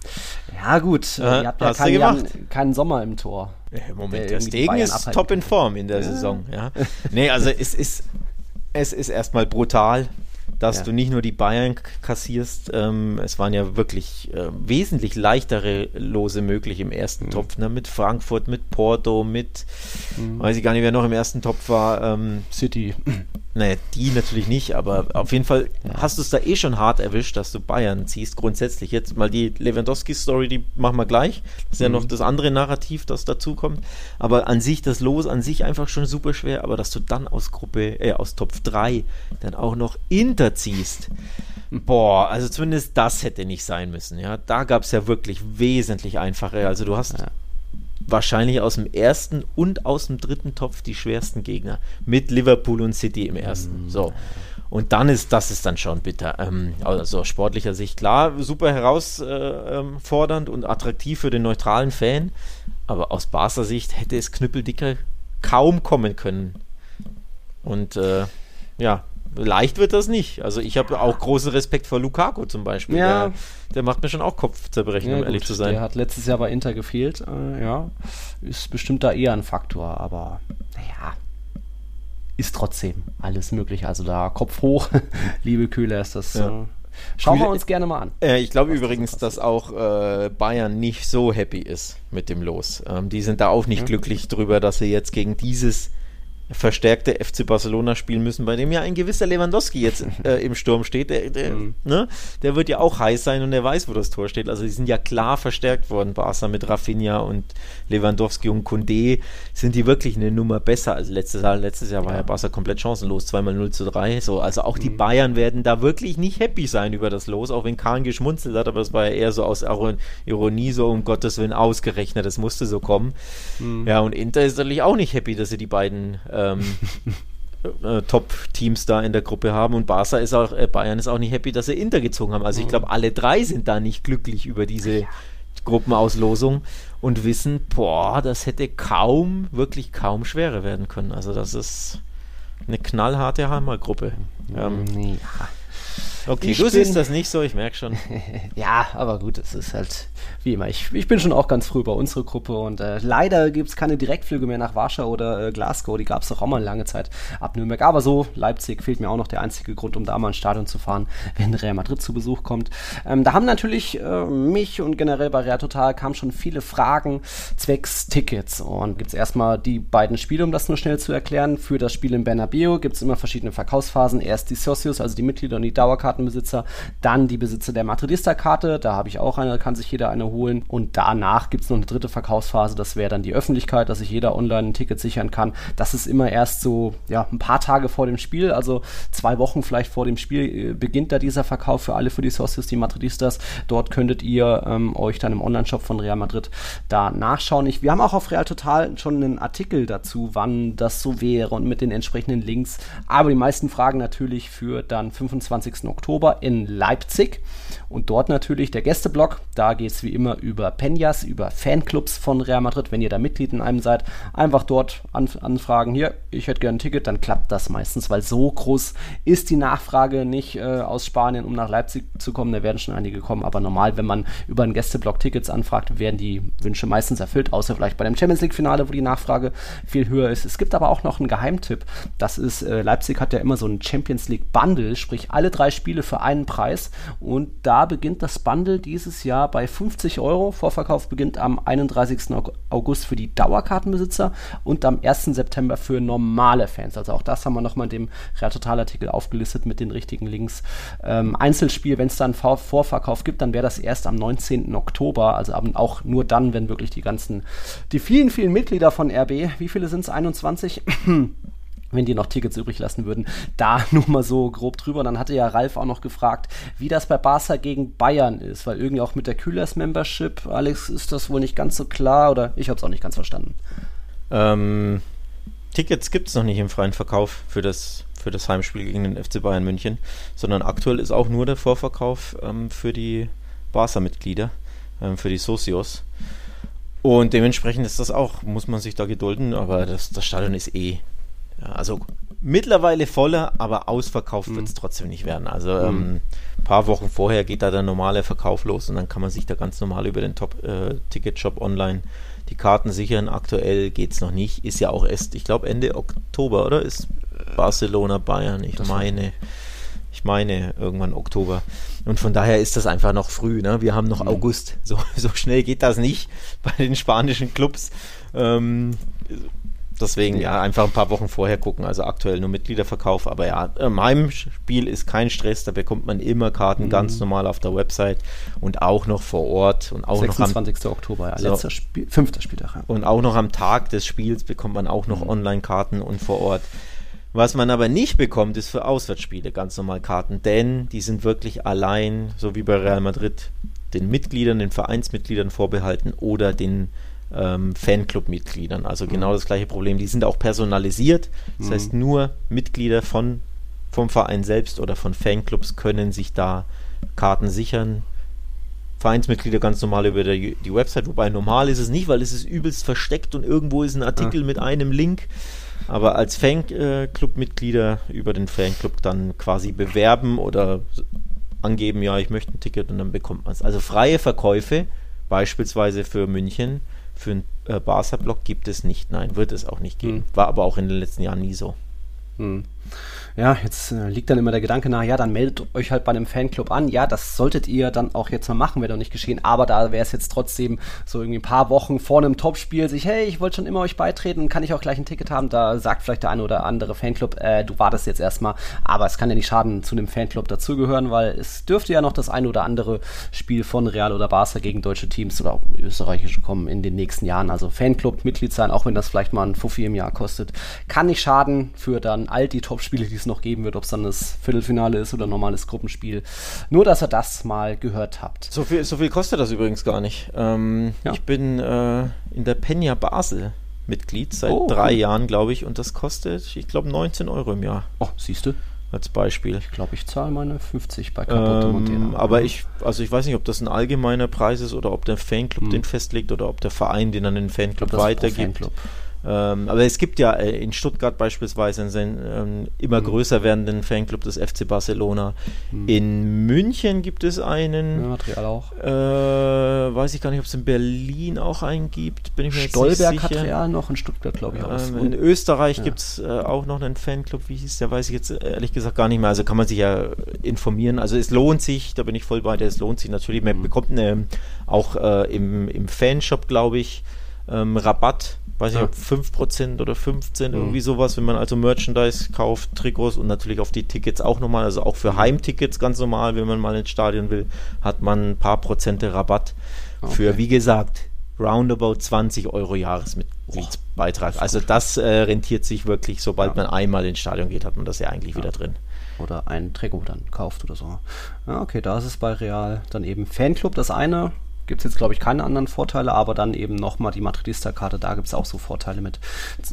Ja, gut. Ja, ihr habt ja keinen. Jan- keinen Sommer im Tor. Im Moment, der der Stegen ist abhalten top in. Form in der Saison. Ja. [LAUGHS] Nee, also es ist, es ist erstmal brutal, dass Ja. du nicht nur die Bayern kassierst, ähm, es waren ja wirklich äh, wesentlich leichtere Lose möglich im ersten Topf, ne? mit Frankfurt, mit Porto, mit, weiß ich gar nicht, wer noch im ersten Topf war, ähm, City. [CLEARS THROAT] naja, die natürlich nicht, aber auf jeden Fall hast du es da eh schon hart erwischt, dass du Bayern ziehst. Grundsätzlich jetzt mal die Lewandowski-Story, die machen wir gleich. Das ist ja noch das andere Narrativ, das dazu kommt. Aber an sich, das Los an sich einfach schon super schwer. Aber dass du dann aus Gruppe, äh, aus Top 3 dann auch noch Inter ziehst. Boah, also zumindest das hätte nicht sein müssen. Ja, da gab es ja wirklich wesentlich einfache. Also du hast Ja. wahrscheinlich aus dem ersten und aus dem dritten Topf die schwersten Gegner mit Liverpool und City im ersten. So. Und dann ist das ist dann schon bitter. Ähm, also aus sportlicher Sicht klar, super herausfordernd und attraktiv für den neutralen Fan. Aber aus Barca Sicht hätte es knüppeldicker kaum kommen können. Und äh, ja, leicht wird das nicht. Also ich habe auch großen Respekt vor Lukaku zum Beispiel. Ja. Der, der macht mir schon auch Kopfzerbrechen, Ja, um ehrlich gut, zu sein. Der hat letztes Jahr bei Inter gefehlt. Äh, ja, ist bestimmt da eher ein Faktor, aber naja, ist trotzdem alles möglich. Also da Kopf hoch, [LAUGHS] liebe Köhler, ist das. Ja. Äh, schauen wir uns gerne mal an. Äh, ich glaube übrigens, passiert. dass auch äh, Bayern nicht so happy ist mit dem Los. Ähm, die sind da auch nicht glücklich drüber, dass sie jetzt gegen dieses verstärkte FC Barcelona spielen müssen, bei dem ja ein gewisser Lewandowski jetzt [LAUGHS] äh, im Sturm steht. Der, der, Mhm. ne? der wird ja auch heiß sein und der weiß, wo das Tor steht. Also die sind ja klar verstärkt worden, Barca mit Rafinha und Lewandowski und Kunde. Sind die wirklich eine Nummer besser als letztes Jahr? Letztes Jahr war ja Barca komplett chancenlos, zweimal 0 zu 3. So, also auch Mhm. die Bayern werden da wirklich nicht happy sein über das Los, auch wenn Kahn geschmunzelt hat, aber das war ja eher so aus Iron- Ironie, so um Gottes Willen ausgerechnet, das musste so kommen. Mhm. Ja, und Inter ist natürlich auch nicht happy, dass sie die beiden ähm, äh, Top-Teams da in der Gruppe haben und Barca ist auch, äh, Bayern ist auch nicht happy, dass sie Inter gezogen haben. Also ich glaube, alle drei sind da nicht glücklich über diese Gruppenauslosung und wissen, boah, das hätte kaum, wirklich kaum schwerer werden können. Also das ist eine knallharte Hammergruppe. Ähm, Nee, okay, Ich du bin- siehst das nicht so, ich merke schon. [LAUGHS] Ja, aber gut, es ist halt wie immer. Ich, ich bin schon auch ganz früh bei unserer Gruppe und äh, leider gibt es keine Direktflüge mehr nach Warschau oder äh, Glasgow. Die gab es doch auch mal lange Zeit ab Nürnberg. Aber so, Leipzig fehlt mir auch noch der einzige Grund, um da mal ins Stadion zu fahren, [LAUGHS] wenn Real Madrid zu Besuch kommt. Ähm, da haben natürlich äh, mich und generell bei Real Total kamen schon viele Fragen zwecks Tickets. Und gibt es erstmal die beiden Spiele, um das nur schnell zu erklären. Für das Spiel in Bernabeu gibt es immer verschiedene Verkaufsphasen. Erst die Socios, also die Mitglieder und die Dauerkarten Dauerkartenbesitzer. Dann die Besitzer der Madridista-Karte, da habe ich auch eine, kann sich jeder eine holen. Und danach gibt es noch eine dritte Verkaufsphase, das wäre dann die Öffentlichkeit, dass sich jeder online ein Ticket sichern kann. Das ist immer erst so ja, ein paar Tage vor dem Spiel, also zwei Wochen vielleicht vor dem Spiel äh, beginnt da dieser Verkauf für alle für die Socios, die Madridistas. Dort könntet ihr ähm, euch dann im Online-Shop von Real Madrid da nachschauen. Ich, wir haben auch auf Real Total schon einen Artikel dazu, wann das so wäre und mit den entsprechenden Links. Aber die meisten Fragen natürlich für dann 25. Oktober in Leipzig. Und dort natürlich der Gästeblock. Da geht es wie immer über Peñas, über Fanclubs von Real Madrid. Wenn ihr da Mitglied in einem seid, einfach dort an, anfragen. Hier, ich hätte gerne ein Ticket, dann klappt das meistens, weil so groß ist die Nachfrage nicht äh, aus Spanien, um nach Leipzig zu kommen. Da werden schon einige kommen. Aber normal, wenn man über einen Gästeblock Tickets anfragt, werden die Wünsche meistens erfüllt, außer vielleicht bei dem Champions League-Finale, wo die Nachfrage viel höher ist. Es gibt aber auch noch einen Geheimtipp. Das ist, äh, Leipzig hat ja immer so ein Champions League Bundle, sprich alle drei Spiele für einen Preis. Und da beginnt das Bundle dieses Jahr bei 50 Euro. Vorverkauf beginnt am 31. August für die Dauerkartenbesitzer und am 1. September für normale Fans. Also auch das haben wir nochmal in dem Real Total Artikel aufgelistet mit den richtigen Links. Ähm, Einzelspiel, wenn es dann Vorverkauf gibt, dann wäre das erst am 19. Oktober. Also auch nur dann, wenn wirklich die ganzen, die vielen, vielen Mitglieder von RB, wie viele sind es? 21? Wenn die noch Tickets übrig lassen würden. Da [LAUGHS] nur mal so grob drüber. Dann hatte ja Ralf auch noch gefragt, wie das bei Barca gegen Bayern ist, weil irgendwie auch mit der Kühlers Membership, Alex, ist das wohl nicht ganz so klar oder ich habe es auch nicht ganz verstanden. Ähm, Tickets gibt es noch nicht im freien Verkauf für das, für das Heimspiel gegen den FC Bayern München, sondern aktuell ist auch nur der Vorverkauf ähm, für die Barca-Mitglieder, ähm, für die Socios. Und dementsprechend ist das auch, muss man sich da gedulden, aber das, das Stadion ist eh ja, also mittlerweile voller, aber ausverkauft mhm. wird es trotzdem nicht werden. Also mhm. ähm, ein paar Wochen vorher geht da der normale Verkauf los und dann kann man sich da ganz normal über den Top-Ticket-Shop äh, online die Karten sichern. Aktuell geht es noch nicht. Ist ja auch erst, ich glaube, Ende Oktober, oder? Ist Barcelona, Bayern, ich das meine. Ich meine, irgendwann Oktober. Und von daher ist das einfach noch früh. Ne? Wir haben noch mhm. August. So, [LAUGHS] so schnell geht das nicht bei den spanischen Clubs. Ähm, Deswegen ja einfach ein paar Wochen vorher gucken. Also aktuell nur Mitgliederverkauf. Aber ja, im Heimspiel ist kein Stress. Da bekommt man immer Karten mhm. ganz normal auf der Website und auch noch vor Ort. Und auch 26. Noch am, Oktober, ja, so, letzter Spiel, fünfter Spieltag. Ja. Und auch noch am Tag des Spiels bekommt man auch noch mhm. Online-Karten und vor Ort. Was man aber nicht bekommt, ist für Auswärtsspiele ganz normal Karten, denn die sind wirklich allein, so wie bei Real Madrid, den Mitgliedern, den Vereinsmitgliedern vorbehalten oder den ähm, Fanclub-Mitgliedern. Also genau das gleiche Problem. Die sind auch personalisiert. Das mhm. heißt, nur Mitglieder von, vom Verein selbst oder von Fanclubs können sich da Karten sichern. Vereinsmitglieder ganz normal über der, die Website, wobei normal ist es nicht, weil es ist übelst versteckt und irgendwo ist ein Artikel ja. mit einem Link. Aber als Fanclub-Mitglieder über den Fanclub dann quasi bewerben oder angeben, ja, ich möchte ein Ticket und dann bekommt man es. Also freie Verkäufe, beispielsweise für München, für einen äh, Barca-Block gibt es nicht. Nein, wird es auch nicht geben. Hm. War aber auch in den letzten Jahren nie so. Hm ja, jetzt äh, liegt dann immer der Gedanke nahe, ja, dann meldet euch halt bei einem Fanclub an. Ja, das solltet ihr dann auch jetzt mal machen, wäre doch nicht geschehen. Aber da wäre es jetzt trotzdem so irgendwie ein paar Wochen vor einem Topspiel sich, hey, ich wollte schon immer euch beitreten, kann ich auch gleich ein Ticket haben? Da sagt vielleicht der eine oder andere Fanclub, äh, du wartest jetzt erstmal. Aber es kann ja nicht schaden, zu einem Fanclub dazugehören, weil es dürfte ja noch das eine oder andere Spiel von Real oder Barca gegen deutsche Teams oder auch österreichische kommen in den nächsten Jahren. Also Fanclub, Mitglied sein, auch wenn das vielleicht mal ein Fuffi im Jahr kostet, kann nicht schaden für dann all die Topspiele, die es noch geben wird, ob es dann das Viertelfinale ist oder ein normales Gruppenspiel. Nur, dass ihr das mal gehört habt. So viel, so viel kostet das übrigens gar nicht. Ähm, ja. Ich bin äh, in der Peña Basel Mitglied seit oh, drei cool. Jahren, glaube ich, und das kostet, ich glaube, 19 Euro im Jahr. Oh, siehst du? Als Beispiel. Ich glaube, ich zahle meine 50 bei Capote ähm, Aber ich, also ich weiß nicht, ob das ein allgemeiner Preis ist oder ob der Fanclub hm. den festlegt oder ob der Verein den an den Fanclub weitergibt. Fanclub. Ähm, aber es gibt ja äh, in Stuttgart beispielsweise einen ähm, immer mhm. größer werdenden Fanclub des FC Barcelona. Mhm. In München gibt es einen. Ja, Material auch. Äh, weiß ich gar nicht, ob es in Berlin auch einen gibt. Bin ich mir Stolberg jetzt hat Real noch, in Stuttgart glaube ich auch. Ähm, in Österreich ja. gibt es äh, auch noch einen Fanclub. Wie hieß der? Weiß ich jetzt ehrlich gesagt gar nicht mehr. Also kann man sich ja informieren. Also es lohnt sich, da bin ich voll bei dir, es lohnt sich natürlich. Man mhm. bekommt eine, auch äh, im, im Fanshop, glaube ich, ähm, Rabatt weiß ich, ja. ob 5% oder 15, mhm. irgendwie sowas, wenn man also Merchandise kauft, Trikots und natürlich auf die Tickets auch nochmal, also auch für Heimtickets ganz normal, wenn man mal ins Stadion will, hat man ein paar Prozente Rabatt okay. für, wie gesagt, roundabout 20 Euro Jahresmitgliedsbeitrag. Also das äh, rentiert sich wirklich, sobald ja. man einmal ins Stadion geht, hat man das ja eigentlich ja. wieder drin. Oder ein Trikot dann kauft oder so. Ja, okay, da ist es bei Real dann eben Fanclub das eine, gibt es jetzt, glaube ich, keine anderen Vorteile, aber dann eben nochmal die Madridista-Karte, da gibt es auch so Vorteile mit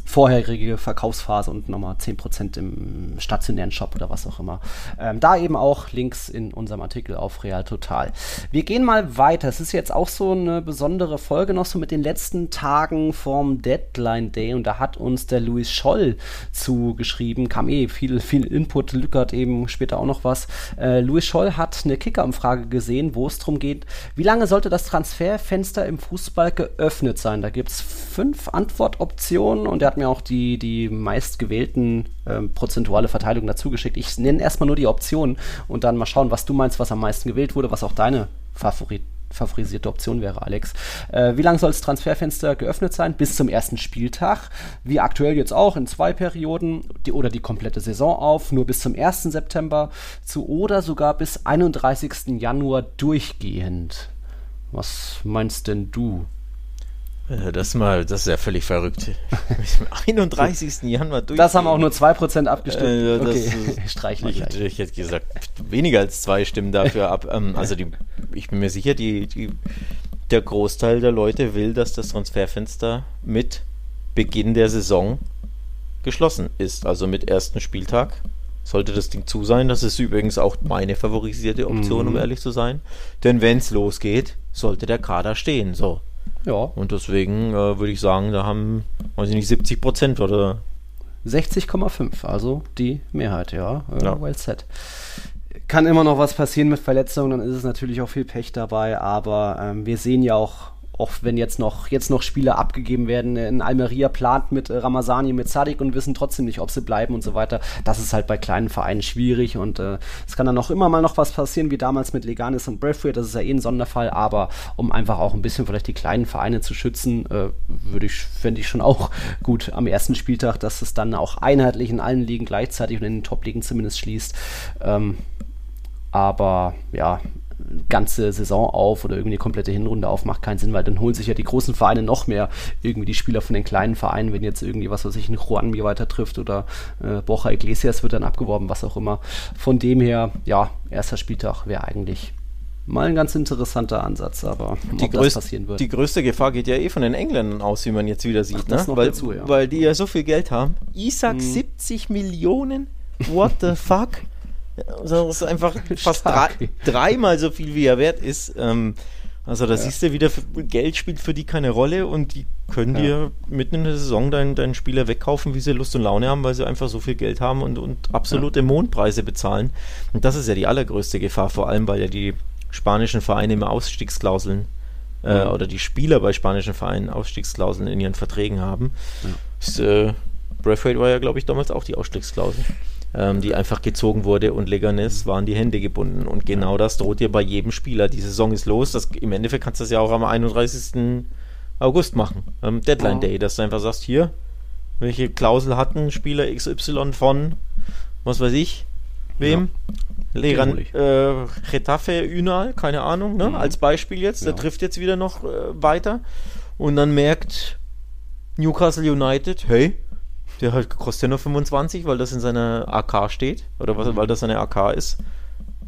vorherige Verkaufsphase und nochmal 10% im stationären Shop oder was auch immer. Ähm, da eben auch Links in unserem Artikel auf Real Total. Wir gehen mal weiter. Es ist jetzt auch so eine besondere Folge noch so mit den letzten Tagen vom Deadline Day und da hat uns der Louis Scholl zugeschrieben, kam eh viel, viel Input, Lückert eben später auch noch was. Äh, Louis Scholl hat eine Kicker-Umfrage gesehen, wo es darum geht, wie lange sollte das Transferfenster im Fußball geöffnet sein. Da gibt es fünf Antwortoptionen und er hat mir auch die, die meistgewählten ähm, prozentuale Verteilung dazu geschickt. Ich nenne erstmal nur die Optionen und dann mal schauen, was du meinst, was am meisten gewählt wurde, was auch deine Favorit favorisierte Option wäre, Alex. Äh, wie lange soll das Transferfenster geöffnet sein? Bis zum ersten Spieltag. Wie aktuell jetzt auch in zwei Perioden die, oder die komplette Saison auf, nur bis zum 1. September zu oder sogar bis 31. Januar durchgehend. Was meinst denn du? Äh, das mal, das ist ja völlig verrückt. Am 31. [LAUGHS] Januar durch. Das haben auch nur 2% abgestimmt. Äh, okay, [LAUGHS] streichen ich, ich, ich hätte gesagt, weniger als zwei stimmen dafür ab. Ähm, [LAUGHS] also die, ich bin mir sicher, die, die, der Großteil der Leute will, dass das Transferfenster mit Beginn der Saison geschlossen ist. Also mit ersten Spieltag sollte das Ding zu sein. Das ist übrigens auch meine favorisierte Option, mhm. um ehrlich zu sein. Denn wenn es losgeht, sollte der Kader stehen. So. Ja. Und deswegen äh, würde ich sagen, da haben, weiß ich nicht, 70 Prozent oder. 60,5, also die Mehrheit, ja. Äh, ja. Well set. Kann immer noch was passieren mit Verletzungen, dann ist es natürlich auch viel Pech dabei, aber ähm, wir sehen ja auch auch wenn jetzt noch, jetzt noch Spieler abgegeben werden, in Almeria plant mit äh, Ramazani, mit Sadik und wissen trotzdem nicht, ob sie bleiben und so weiter. Das ist halt bei kleinen Vereinen schwierig und äh, es kann dann auch immer mal noch was passieren, wie damals mit Leganis und Braithwaite. Das ist ja eh ein Sonderfall, aber um einfach auch ein bisschen vielleicht die kleinen Vereine zu schützen, äh, würde ich, fände ich schon auch gut am ersten Spieltag, dass es dann auch einheitlich in allen Ligen gleichzeitig und in den Top-Ligen zumindest schließt. Ähm, aber ja, ganze Saison auf oder irgendwie eine komplette Hinrunde auf, macht keinen Sinn, weil dann holen sich ja die großen Vereine noch mehr irgendwie die Spieler von den kleinen Vereinen, wenn jetzt irgendwie was, was sich ein Juan mir weiter trifft oder äh, Borja Iglesias wird dann abgeworben, was auch immer. Von dem her, ja, erster Spieltag wäre eigentlich mal ein ganz interessanter Ansatz, aber die, größ die größte Gefahr geht ja eh von den Engländern aus, wie man jetzt wieder sieht, Ach, ne? weil, dazu, ja. weil die ja so viel Geld haben. Isaac hm. 70 Millionen? What the [LAUGHS] fuck? Sondern es ist einfach [LAUGHS] fast drei, dreimal so viel, wie er wert ist. Ähm, also da ja. siehst du wieder, Geld spielt für die keine Rolle und die können ja. dir mitten in der Saison deinen, deinen Spieler wegkaufen, wie sie Lust und Laune haben, weil sie einfach so viel Geld haben und, und absolute ja. Mondpreise bezahlen. Und das ist ja die allergrößte Gefahr, vor allem weil ja die spanischen Vereine immer Ausstiegsklauseln äh, oder die Spieler bei spanischen Vereinen Ausstiegsklauseln in ihren Verträgen haben. Ja. Ist, äh, Braithwaite war ja, glaube ich, damals auch die Ausstiegsklausel ähm, die einfach gezogen wurde und Leganes waren die Hände gebunden. Und genau das droht dir bei jedem Spieler. Die Saison ist los. Das, Im Endeffekt kannst du das ja auch am 31. August machen, am Deadline Day, dass du einfach sagst, hier, welche Klausel hatten Spieler XY von, was weiß ich, wem? Ja. Leran, äh, Getafe, Ünal, keine Ahnung, ne? Mhm. als Beispiel jetzt, ja. der trifft jetzt wieder noch äh, weiter und dann merkt Newcastle United, hey, der halt kostet ja nur 25, weil das in seiner AK steht. Oder was, weil das seine AK ist.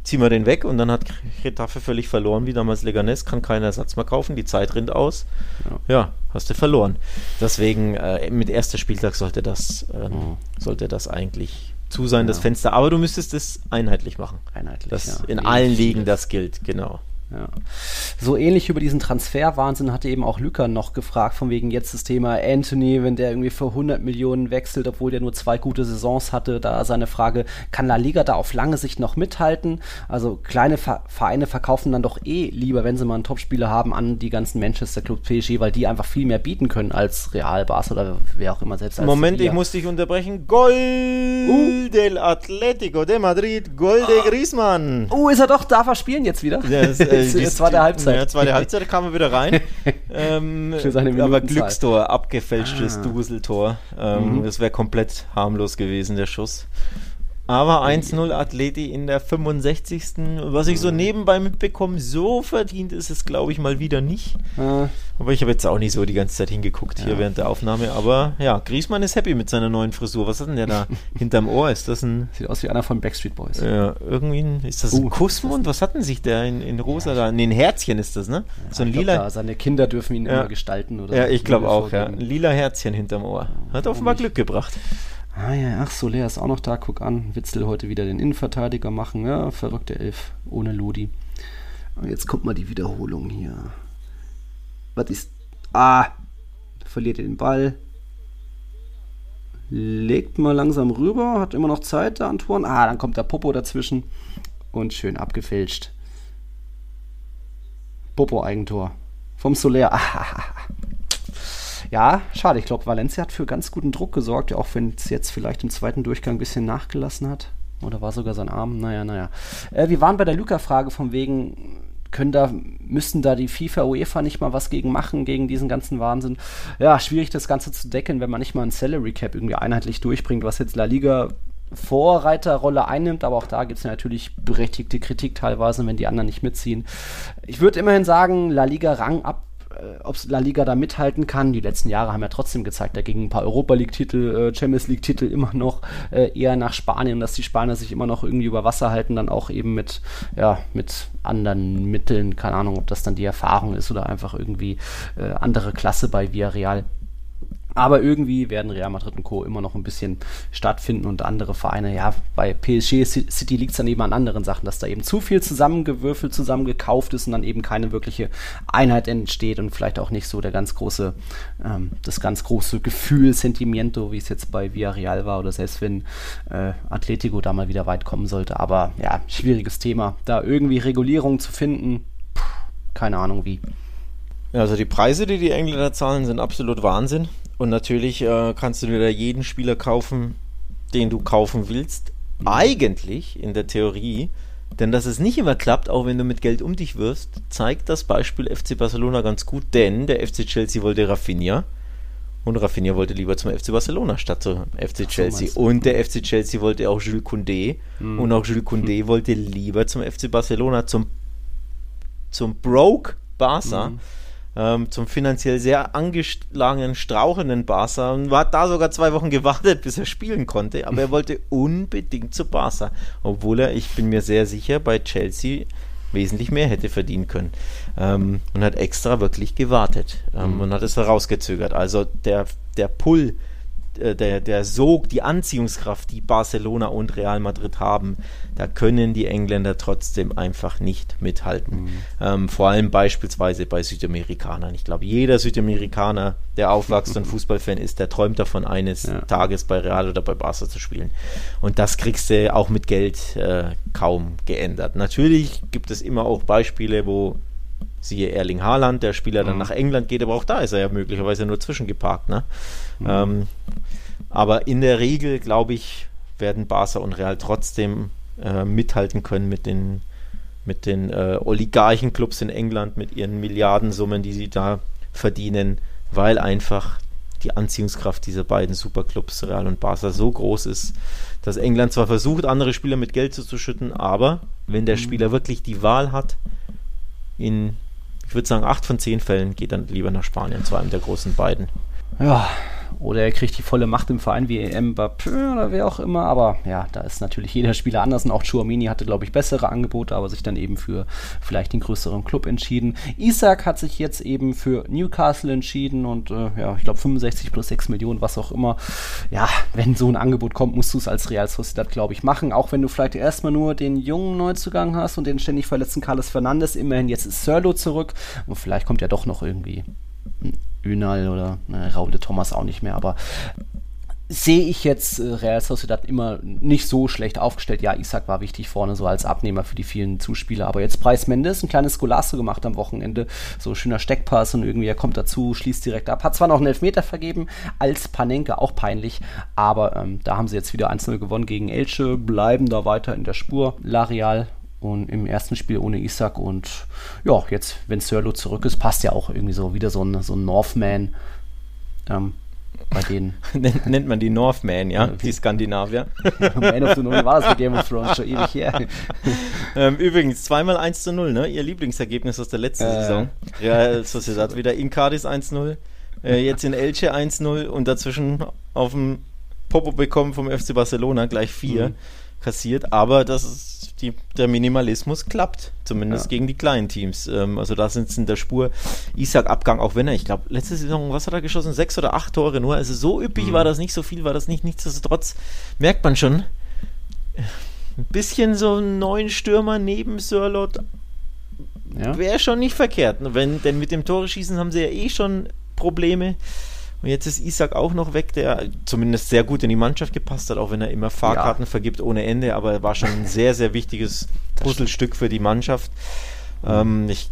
Ziehen wir den weg und dann hat Getafe völlig verloren, wie damals Leganes, kann keinen Ersatz mehr kaufen, die Zeit rinnt aus. Ja, ja hast du verloren. Deswegen, äh, mit erster Spieltag sollte das, äh, mhm. sollte das eigentlich zu sein, ja. das Fenster. Aber du müsstest es einheitlich machen. Einheitlich, das ja. In allen Ligen das gilt, genau. Ja. So ähnlich über diesen Transferwahnsinn hatte eben auch Lücker noch gefragt, von wegen jetzt das Thema Anthony, wenn der irgendwie für 100 Millionen wechselt, obwohl der nur zwei gute Saisons hatte, da seine Frage, kann La Liga da auf lange Sicht noch mithalten? Also kleine Vereine verkaufen dann doch eh lieber, wenn sie mal einen Topspieler haben, an die ganzen Manchester Club PSG, weil die einfach viel mehr bieten können als Real, Barca oder wer auch immer selbst. Moment, Sevilla. ich muss dich unterbrechen. Gol uh. del Atlético de Madrid, Gol de oh. Griezmann. Oh, ist er doch, darf er spielen jetzt wieder? Ja, das, äh, jetzt, jetzt war der Halbzeit. Ja, zweite Halbzeit kam er wieder rein. [LAUGHS] ähm, aber. Glückstor, abgefälschtes Ah. Duseltor. Ähm, Mhm. Das wäre komplett harmlos gewesen, der Schuss. Aber 1-0 Atleti in der 65. Was ich so nebenbei mitbekomme, so verdient ist es, glaube ich, mal wieder nicht. Äh, Aber ich habe jetzt auch nicht so die ganze Zeit hingeguckt hier Ja. während der Aufnahme. Aber ja, Griezmann ist happy mit seiner neuen Frisur. Was hat denn der da [LAUGHS] hinterm Ohr? Ist das ein sieht aus wie einer von Backstreet Boys. ja, irgendwie ein, ist das ein Uh, Kussmund? Was hat denn sich der in, in rosa da? Nee, ein Herzchen ist das, ne? So ein glaub, lila. da, seine Kinder dürfen ihn Ja. immer gestalten oder Ja, ich glaube auch, ja. Ein lila Herzchen hinterm Ohr. Hat offenbar. Glück gebracht. Ah ja, ach, Soler ist auch noch da, guck an. Witzel heute wieder den Innenverteidiger machen. Ja, verrückte Elf, ohne Lodi. Und jetzt kommt mal die Wiederholung hier. Was ist. Ah! Verliert er den Ball. Legt mal langsam rüber, hat immer noch Zeit, der Antoine. Ah, dann kommt der Popo dazwischen. Und schön abgefälscht. Popo-Eigentor. Vom Soler. Ah, [LAUGHS] ja, schade. Ich glaube, Valencia hat für ganz guten Druck gesorgt, auch wenn es jetzt vielleicht im zweiten Durchgang ein bisschen nachgelassen hat. Oder war sogar sein Arm? Naja, naja. Äh, wir waren bei der Luca-Frage von wegen, können da, müssten da die FIFA, UEFA nicht mal was gegen machen, gegen diesen ganzen Wahnsinn. Ja, schwierig das Ganze zu decken, wenn man nicht mal ein Salary Cap irgendwie einheitlich durchbringt, was jetzt La Liga Vorreiterrolle einnimmt, aber auch da gibt es ja natürlich berechtigte Kritik teilweise, wenn die anderen nicht mitziehen. Ich würde immerhin sagen, La Liga Rang ab, ob La Liga da mithalten kann. Die letzten Jahre haben ja trotzdem gezeigt, da gingen ein paar Europa League-Titel, äh, Champions League-Titel immer noch äh, eher nach Spanien, dass die Spanier sich immer noch irgendwie über Wasser halten, dann auch eben mit, ja, mit anderen Mitteln, keine Ahnung, ob das dann die Erfahrung ist oder einfach irgendwie äh, andere Klasse bei Villarreal. Aber irgendwie werden Real Madrid und Co. immer noch ein bisschen stattfinden und andere Vereine, ja, bei PSG Ci- City liegt es dann eben an anderen Sachen, dass da eben zu viel zusammengewürfelt, zusammengekauft ist und dann eben keine wirkliche Einheit entsteht und vielleicht auch nicht so der ganz große, ähm, das ganz große Gefühl, Sentimiento, wie es jetzt bei Villarreal war oder selbst wenn äh, Atletico da mal wieder weit kommen sollte. Aber ja, schwieriges Thema, da irgendwie Regulierung zu finden, puh, keine Ahnung wie. Also die Preise, die die Engländer zahlen, sind absolut Wahnsinn. Und natürlich äh, kannst du dir da jeden Spieler kaufen, den du kaufen willst. Eigentlich in der Theorie. Denn dass es nicht immer klappt, auch wenn du mit Geld um dich wirfst, zeigt das Beispiel FC Barcelona ganz gut. Denn der FC Chelsea wollte Rafinha. Und Rafinha wollte lieber zum FC Barcelona statt zum FC Chelsea. meinst du. und der FC Chelsea wollte auch Jules Koundé. Und auch Jules Koundé wollte lieber zum FC Barcelona, zum, zum Broke Barca ähm, zum finanziell sehr angeschlagenen, strauchenden Barca und hat da sogar zwei Wochen gewartet, bis er spielen konnte. Aber er wollte [LAUGHS] unbedingt zu Barca, obwohl er, ich bin mir sehr sicher, bei Chelsea wesentlich mehr hätte verdienen können. Ähm, und hat extra wirklich gewartet ähm, und hat es herausgezögert. Also der, der Pull, der, der Sog, die Anziehungskraft, die Barcelona und Real Madrid haben, da können die Engländer trotzdem einfach nicht mithalten. Ähm, vor allem beispielsweise bei Südamerikanern. Ich glaube, jeder Südamerikaner, der aufwachst und [LAUGHS] Fußballfan ist, der träumt davon, eines Ja. Tages bei Real oder bei Barca zu spielen. Und das kriegst du auch mit Geld äh, kaum geändert. Natürlich gibt es immer auch Beispiele, wo siehe Erling Haaland, der Spieler dann Mhm. nach England geht, aber auch da ist er ja möglicherweise nur zwischengeparkt. Ne? Ähm, aber in der Regel, glaube ich, werden Barca und Real trotzdem äh, mithalten können mit den, mit den äh, Oligarchenclubs in England, mit ihren Milliardensummen, die sie da verdienen, weil einfach die Anziehungskraft dieser beiden Superclubs, Real und Barca, so groß ist, dass England zwar versucht, andere Spieler mit Geld zuzuschütten, aber wenn der Spieler wirklich die Wahl hat, in, ich würde sagen, acht von zehn Fällen geht dann lieber nach Spanien, zu einem der großen beiden. Ja, oder er kriegt die volle Macht im Verein wie Mbappé oder wer auch immer. Aber ja, da ist natürlich jeder Spieler anders. Und auch Chouamini hatte, glaube ich, bessere Angebote, aber sich dann eben für vielleicht den größeren Club entschieden. Isaac hat sich jetzt eben für Newcastle entschieden und äh, ja, ich glaube 65 plus 6 Millionen, was auch immer. Ja, wenn so ein Angebot kommt, musst du es als Real Sociedad, glaube ich, machen. Auch wenn du vielleicht erstmal nur den jungen Neuzugang hast und den ständig verletzten Carlos Fernandes. Immerhin jetzt ist Serlo zurück und vielleicht kommt ja doch noch irgendwie ein Ünal oder ne, Raul Thomas auch nicht mehr, aber sehe ich jetzt äh, Real Sociedad immer nicht so schlecht aufgestellt. Ja, Isaac war wichtig vorne, so als Abnehmer für die vielen Zuspieler. Aber jetzt Preis Mendes, ein kleines Golasso gemacht am Wochenende. So schöner Steckpass und irgendwie er kommt dazu, schließt direkt ab. Hat zwar noch einen Elfmeter vergeben, als Panenke, auch peinlich. Aber ähm, da haben sie jetzt wieder 1-0 gewonnen gegen Elche, bleiben da weiter in der Spur. Larial und im ersten Spiel ohne Isaac und ja, jetzt, wenn Sörlo zurück ist, passt ja auch irgendwie so wieder so ein, so ein Northman. Ähm, bei denen. [LAUGHS] nennt, man die Northmen, ja, die Skandinavier. Man of the North war das bei Game of Thrones schon ewig her. [LAUGHS] ähm, übrigens, zweimal 1 zu 0, ne? Ihr Lieblingsergebnis aus der letzten äh. Saison. Real Sociedad wieder in Cadiz 1-0, äh, jetzt in Elche 1-0 und dazwischen auf dem Popo bekommen vom FC Barcelona gleich 4 mhm. kassiert. Aber das ist die, der Minimalismus klappt, zumindest ja. gegen die kleinen Teams. Ähm, also da sind es in der Spur. Isaac Abgang, auch wenn er, ich glaube, letzte Saison, was hat er geschossen? Sechs oder acht Tore nur. Also so üppig mhm. war das nicht, so viel war das nicht. Nichtsdestotrotz merkt man schon, ein bisschen so einen neuen Stürmer neben Sörlot ja. wäre schon nicht verkehrt. Wenn, denn mit dem Tore schießen haben sie ja eh schon Probleme. Und jetzt ist Isaac auch noch weg, der zumindest sehr gut in die Mannschaft gepasst hat, auch wenn er immer Fahrkarten ja. vergibt ohne Ende, aber er war schon ein sehr, sehr wichtiges Puzzlestück für die Mannschaft. Ähm, ich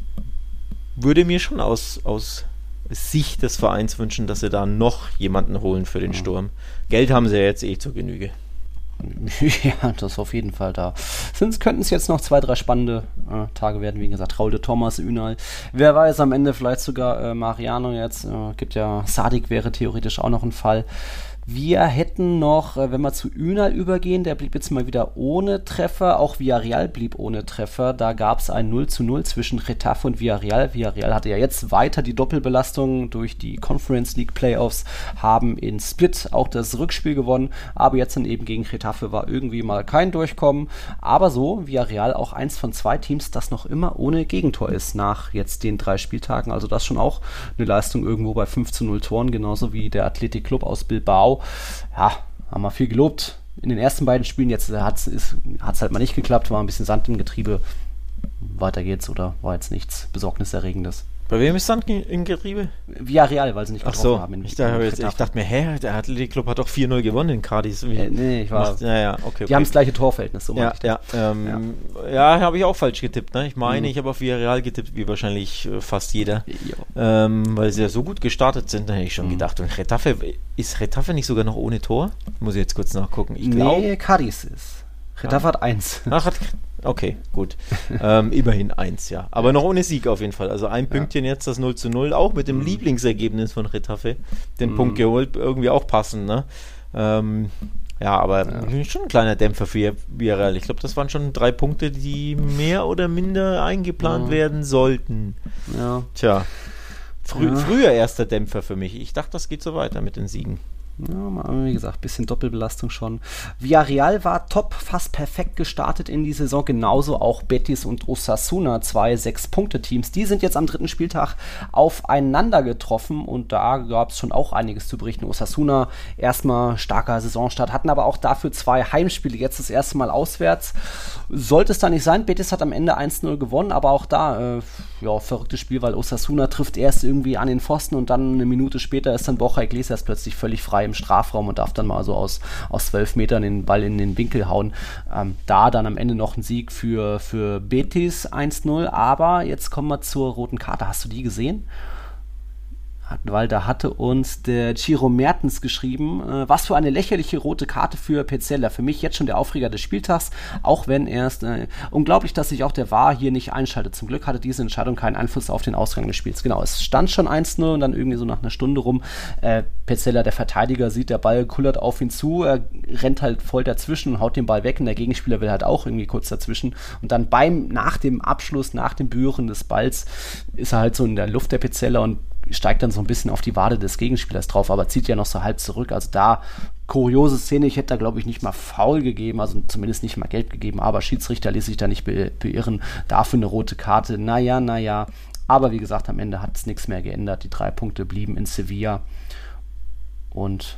würde mir schon aus, aus Sicht des Vereins wünschen, dass sie da noch jemanden holen für den Sturm. Geld haben sie ja jetzt eh zur Genüge. [LAUGHS] Ja, das ist auf jeden Fall da. Sonst könnten es jetzt noch zwei, drei spannende äh, Tage werden. Wie gesagt, Raul de Thomas, Ünal. Wer weiß, am Ende vielleicht sogar äh, Mariano jetzt. Äh, gibt ja, Sadik wäre theoretisch auch noch ein Fall. Wir hätten noch, äh, wenn wir zu Ünal übergehen, der blieb jetzt mal wieder ohne Treffer. Auch Villarreal blieb ohne Treffer. Da gab es ein 0 zu 0 zwischen Retafe und Villarreal. Villarreal hatte ja jetzt weiter die Doppelbelastung durch die Conference League Playoffs, haben in Split auch das Rückspiel gewonnen, aber jetzt dann eben gegen Retafe war irgendwie mal kein Durchkommen. Aber so, Villarreal auch eins von zwei Teams, das noch immer ohne Gegentor ist nach jetzt den drei Spieltagen. Also das schon auch eine Leistung irgendwo bei 5 zu 0 Toren, genauso wie der Athletic Club aus Bilbao ja, haben wir viel gelobt in den ersten beiden Spielen. Jetzt hat es halt mal nicht geklappt, war ein bisschen Sand im Getriebe. Weiter geht's oder war jetzt nichts Besorgniserregendes. Bei wem ist Sand in Getriebe? Villarreal, weil sie nicht getroffen so, haben. In, ich, dachte, jetzt, ich dachte mir, hä, der Athletic Club hat doch 4-0 gewonnen in Cadiz. Äh, nee, ich war. Macht, ja, ja, okay, Die haben das gleiche Torverhältnis, so ja, ja, ähm, ja. ja habe ich auch falsch getippt. Ne? Ich meine, mhm. ich habe auf Villarreal getippt, wie wahrscheinlich äh, fast jeder. Ähm, weil sie ja so gut gestartet sind, da hätte ich schon mhm. gedacht. Und Retafe, ist Retafe nicht sogar noch ohne Tor? Muss ich jetzt kurz nachgucken. Ich nee, Cadiz ist. Retafe hat eins. Ach, hat [LAUGHS] Okay, gut. ähm, immerhin eins, ja. Aber noch ohne Sieg auf jeden Fall. Also ein Pünktchen ja. jetzt, das 0 zu 0, auch mit dem mhm. Lieblingsergebnis von Retafe. Den mhm. Punkt geholt, irgendwie auch passend, ne? Ähm, ja, aber ja. schon ein kleiner Dämpfer für Villarreal. Ich glaube, das waren schon drei Punkte, die mehr oder minder eingeplant ja. werden sollten. Ja. Tja. Frü. Früher erster Dämpfer für mich. Ich dachte, das geht so weiter mit den Siegen. Ja, wie gesagt, bisschen Doppelbelastung schon. Villarreal war top, fast perfekt gestartet in die Saison. Genauso auch Betis und Osasuna, zwei Sechs-Punkte-Teams. Die sind jetzt am dritten Spieltag aufeinander getroffen und da gab es schon auch einiges zu berichten. Osasuna erstmal starker Saisonstart, hatten aber auch dafür zwei Heimspiele. Jetzt das erste Mal auswärts. Sollte es da nicht sein. Betis hat am Ende 1-0 gewonnen, aber auch da, äh, ja, verrücktes Spiel, weil Osasuna trifft erst irgendwie an den Pfosten und dann eine Minute später ist dann Borja Iglesias plötzlich völlig frei im Strafraum und darf dann mal so aus, aus zwölf Metern den Ball in den Winkel hauen. Ähm, da dann am Ende noch ein Sieg für, für Betis 1-0. Aber jetzt kommen wir zur roten Karte. Hast du die gesehen? Weil da hatte uns der Ciro Mertens geschrieben, äh, was für eine lächerliche rote Karte für Pezzella. Für mich jetzt schon der Aufreger des Spieltags, auch wenn erst äh, unglaublich, dass sich auch der VAR hier nicht einschaltet. Zum Glück hatte diese Entscheidung keinen Einfluss auf den Ausgang des Spiels. Genau, es stand schon 1-0 und dann irgendwie so nach einer Stunde rum. Äh, Pezzella, der Verteidiger, sieht, der Ball kullert auf ihn zu, er rennt halt voll dazwischen und haut den Ball weg und der Gegenspieler will halt auch irgendwie kurz dazwischen. Und dann beim, nach dem Abschluss, nach dem Berühren des Balls, ist er halt so in der Luft der Pezzella und steigt dann so ein bisschen auf die Wade des Gegenspielers drauf, aber zieht ja noch so halb zurück. Also da kuriose Szene. Ich hätte da, glaube ich, nicht mal faul gegeben, also zumindest nicht mal gelb gegeben, aber Schiedsrichter ließ sich da nicht be beirren. Dafür eine rote Karte. Naja, naja. Aber wie gesagt, am Ende hat es nichts mehr geändert. Die drei Punkte blieben in Sevilla. Und.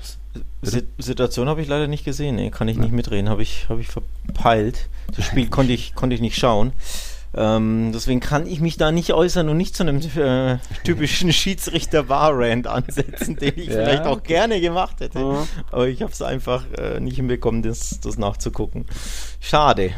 Situation habe ich leider nicht gesehen. Nee, kann ich ja. nicht mitreden. Habe ich, hab ich verpeilt. Das Spiel [LAUGHS] konnte ich, konnte ich nicht schauen. Ähm, deswegen kann ich mich da nicht äußern und nicht zu einem äh, typischen [LAUGHS] Schiedsrichter-Bar-Rand ansetzen, den ich ja. vielleicht auch gerne gemacht hätte. Ja. Aber ich habe es einfach äh, nicht hinbekommen, das, das nachzugucken. Schade.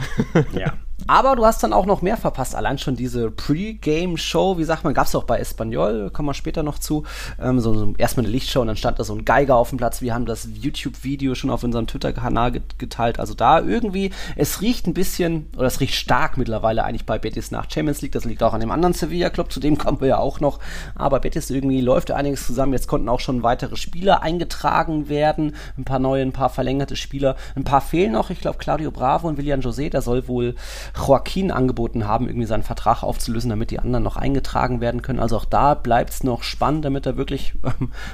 Ja. [LAUGHS] Aber du hast dann auch noch mehr verpasst. Allein schon diese Pre-Game-Show, wie sagt man, gab es auch bei Espanyol, kommen wir später noch zu. Ähm, so, so erstmal eine Lichtshow und dann stand da so ein Geiger auf dem Platz. Wir haben das YouTube-Video schon auf unserem Twitter-Kanal geteilt. Also da irgendwie, es riecht ein bisschen, oder es riecht stark mittlerweile eigentlich bei Betis nach Champions League. Das liegt auch an dem anderen Sevilla-Club, zu dem kommen wir ja auch noch. Aber Betis irgendwie läuft einiges zusammen. Jetzt konnten auch schon weitere Spieler eingetragen werden. Ein paar neue, ein paar verlängerte Spieler. Ein paar fehlen noch. Ich glaube, Claudio Bravo und William José, der soll wohl Joaquin angeboten haben, irgendwie seinen Vertrag aufzulösen, damit die anderen noch eingetragen werden können. Also auch da bleibt es noch spannend, damit er wirklich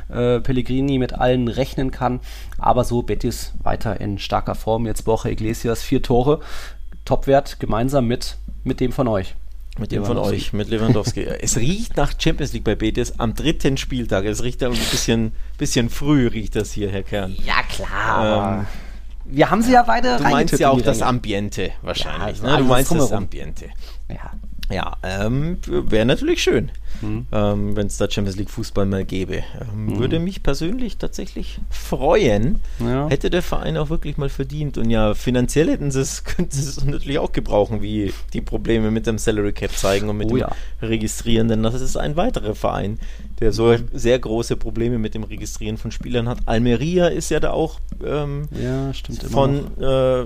äh, Pellegrini mit allen rechnen kann. Aber so Betis weiter in starker Form. Jetzt Borja Iglesias, vier Tore. Topwert gemeinsam mit, mit dem von euch. Mit dem von euch, mit Lewandowski. [LAUGHS] es riecht nach Champions League bei Betis am dritten Spieltag. Es riecht aber ein bisschen, bisschen früh, riecht das hier, Herr Kern. Ja, klar. Ähm, wir haben sie ja beide Du meinst ja auch das Ambiente wahrscheinlich. Ja, also ne? Du meinst das Ambiente. Ja. Ja, ähm, wäre natürlich schön, mhm. ähm, wenn es da Champions League Fußball mal gäbe. Ähm, mhm. Würde mich persönlich tatsächlich freuen. Ja. Hätte der Verein auch wirklich mal verdient. Und ja, finanziell hätten sie es, [LAUGHS] könnten sie es natürlich auch gebrauchen, wie die Probleme mit dem Salary Cap zeigen und mit oh, dem ja. Registrieren. Denn das ist ein weiterer Verein, der so sehr große Probleme mit dem Registrieren von Spielern hat. Almeria ist ja da auch ähm, ja, von äh,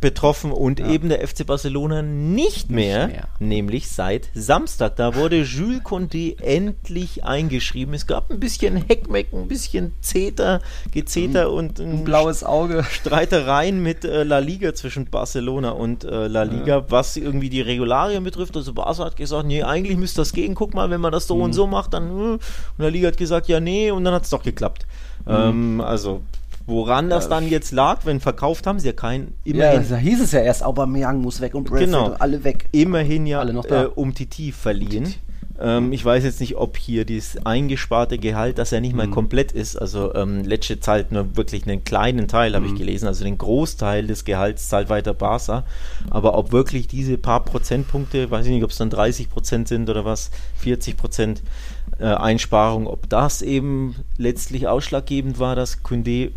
betroffen und ja. eben der FC Barcelona nicht mehr, nicht mehr, nämlich seit Samstag. Da wurde Jules Condé endlich eingeschrieben. Es gab ein bisschen Heckmeck, ein bisschen Zeter, Gezeter und ein, ein, blaues Auge. Streitereien mit äh, La Liga zwischen Barcelona und äh, La Liga, ja. was irgendwie die Regularien betrifft. Also Barca hat gesagt, nee, eigentlich müsste das gehen. Guck mal, wenn man das so mhm. und so macht, dann hm, und der Liga hat gesagt, ja, nee, und dann hat es doch geklappt. Mhm. Ähm, also, woran das dann jetzt lag, wenn verkauft haben sie ja keinen. Immerhin, ja, da hieß es ja erst, Aubameyang muss weg und Bradford genau, alle weg. Immerhin ja äh, um Titi verliehen. Titi. Ähm, ich weiß jetzt nicht, ob hier dieses eingesparte Gehalt, dass er nicht mal mhm. komplett ist. Also ähm, Lecce zahlt nur wirklich einen kleinen Teil, habe mhm. ich gelesen. Also den Großteil des Gehalts zahlt weiter Barca. Aber ob wirklich diese paar Prozentpunkte, weiß ich nicht, ob es dann 30 Prozent sind oder was, 40 Prozent äh, Einsparung, ob das eben letztlich ausschlaggebend war, dass Kunde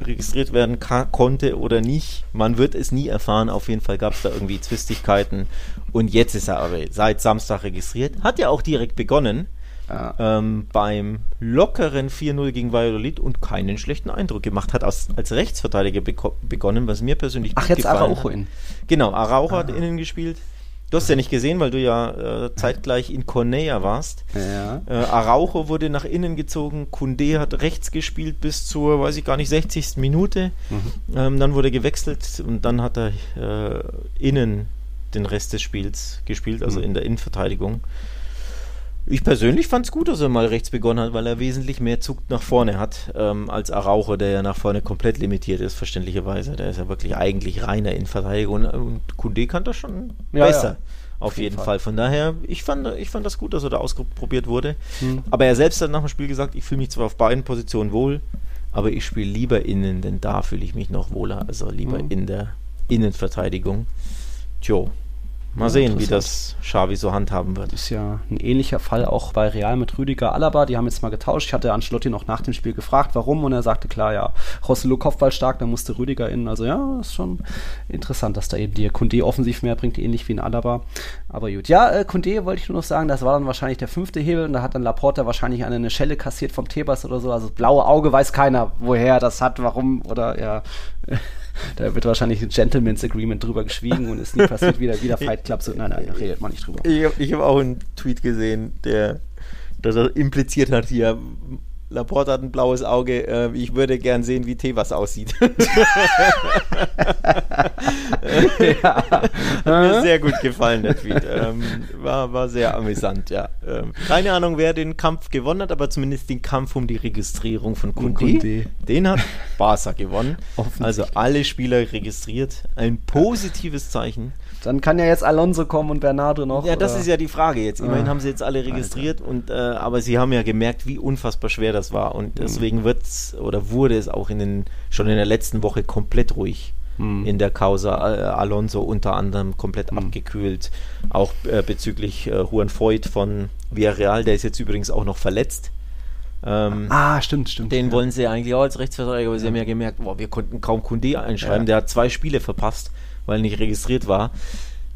registriert werden konnte oder nicht. Man wird es nie erfahren. Auf jeden Fall gab es da irgendwie Zwistigkeiten. Und jetzt ist er aber seit Samstag registriert. Hat ja auch direkt begonnen. Ja. Ähm, beim lockeren 4-0 gegen Valladolid und keinen schlechten Eindruck gemacht hat, als, als Rechtsverteidiger begonnen, was mir persönlich Ach, jetzt Araujo in. Genau, Araujo ah. hat innen gespielt. Du hast ja nicht gesehen, weil du ja äh, zeitgleich in Cornea warst. Ja. Äh, Araujo wurde nach innen gezogen, Kunde hat rechts gespielt bis zur, weiß ich gar nicht, 60. Minute. Mhm. Ähm, dann wurde gewechselt und dann hat er äh, innen den Rest des Spiels gespielt, also mhm. in der Innenverteidigung. Ich persönlich fand es gut, dass er mal rechts begonnen hat, weil er wesentlich mehr Zug nach vorne hat ähm, als Araujo, der ja nach vorne komplett limitiert ist, verständlicherweise. Der ist ja wirklich eigentlich reiner in Verteidigung und Kunde kann das schon ja, besser. Ja. Auf, jeden Fall. Fall. Von daher, ich fand, ich fand das gut, dass er da ausprobiert wurde. Hm. Aber er selbst hat nach dem Spiel gesagt, ich fühle mich zwar auf beiden Positionen wohl, aber ich spiele lieber innen, denn da fühle ich mich noch wohler. Also lieber hm. in der Innenverteidigung. Tjo, Mal sehen, wie das Xavi so handhaben wird. Ist ja ein ähnlicher Fall auch bei Real mit Rüdiger Alaba. Die haben jetzt mal getauscht. Ich hatte Ancelotti noch nach dem Spiel gefragt, warum. Und er sagte, klar, ja, Rosselo Kopfball stark, dann musste Rüdiger innen. Also ja, ist schon interessant, dass da eben die Kunde offensiv mehr bringt, ähnlich wie in Alaba. Aber gut. Ja, äh, Kunde wollte ich nur noch sagen, das war dann wahrscheinlich der fünfte Hebel. Und da hat dann Laporta wahrscheinlich eine, eine Schelle kassiert vom Tebas oder so. Also das blaue Auge weiß keiner, woher das hat, warum oder ja. [LAUGHS] da wird wahrscheinlich ein Gentleman's Agreement drüber geschwiegen und ist nie passiert, wieder, wieder Fight Club. So, nein, nein, da redet man nicht drüber. Ich habe hab auch einen Tweet gesehen, der, der impliziert hat hier, Laporte hat ein blaues Auge. Äh, ich würde gern sehen, wie Tevas aussieht. [LAUGHS] ja. Hat mir sehr gut gefallen, der Tweet. Ähm, war, war sehr amüsant, ja. Ähm, keine Ahnung, wer den Kampf gewonnen hat, aber zumindest den Kampf um die Registrierung von Kunde. Den hat Barca gewonnen. [LAUGHS] Also alle Spieler registriert. Ein positives Zeichen. Dann kann ja jetzt Alonso kommen und Bernardo noch. Ja, das oder? ist ja die Frage jetzt. Immerhin ah. haben sie jetzt alle registriert und äh, aber sie haben ja gemerkt, wie unfassbar schwer das war und mhm. deswegen mhm. wird's oder wurde es auch in den schon in der letzten Woche komplett ruhig. Mhm. In der Causa äh, Alonso unter anderem komplett mhm. abgekühlt. Auch äh, bezüglich äh, Juan Voigt von Villarreal, der ist jetzt übrigens auch noch verletzt. Ähm, ah, stimmt, stimmt. Den ja. wollen sie eigentlich auch als Rechtsverteidiger, aber sie haben ja gemerkt, boah, wir konnten kaum Kunde einschreiben. Ja. Der hat zwei Spiele verpasst weil nicht registriert war.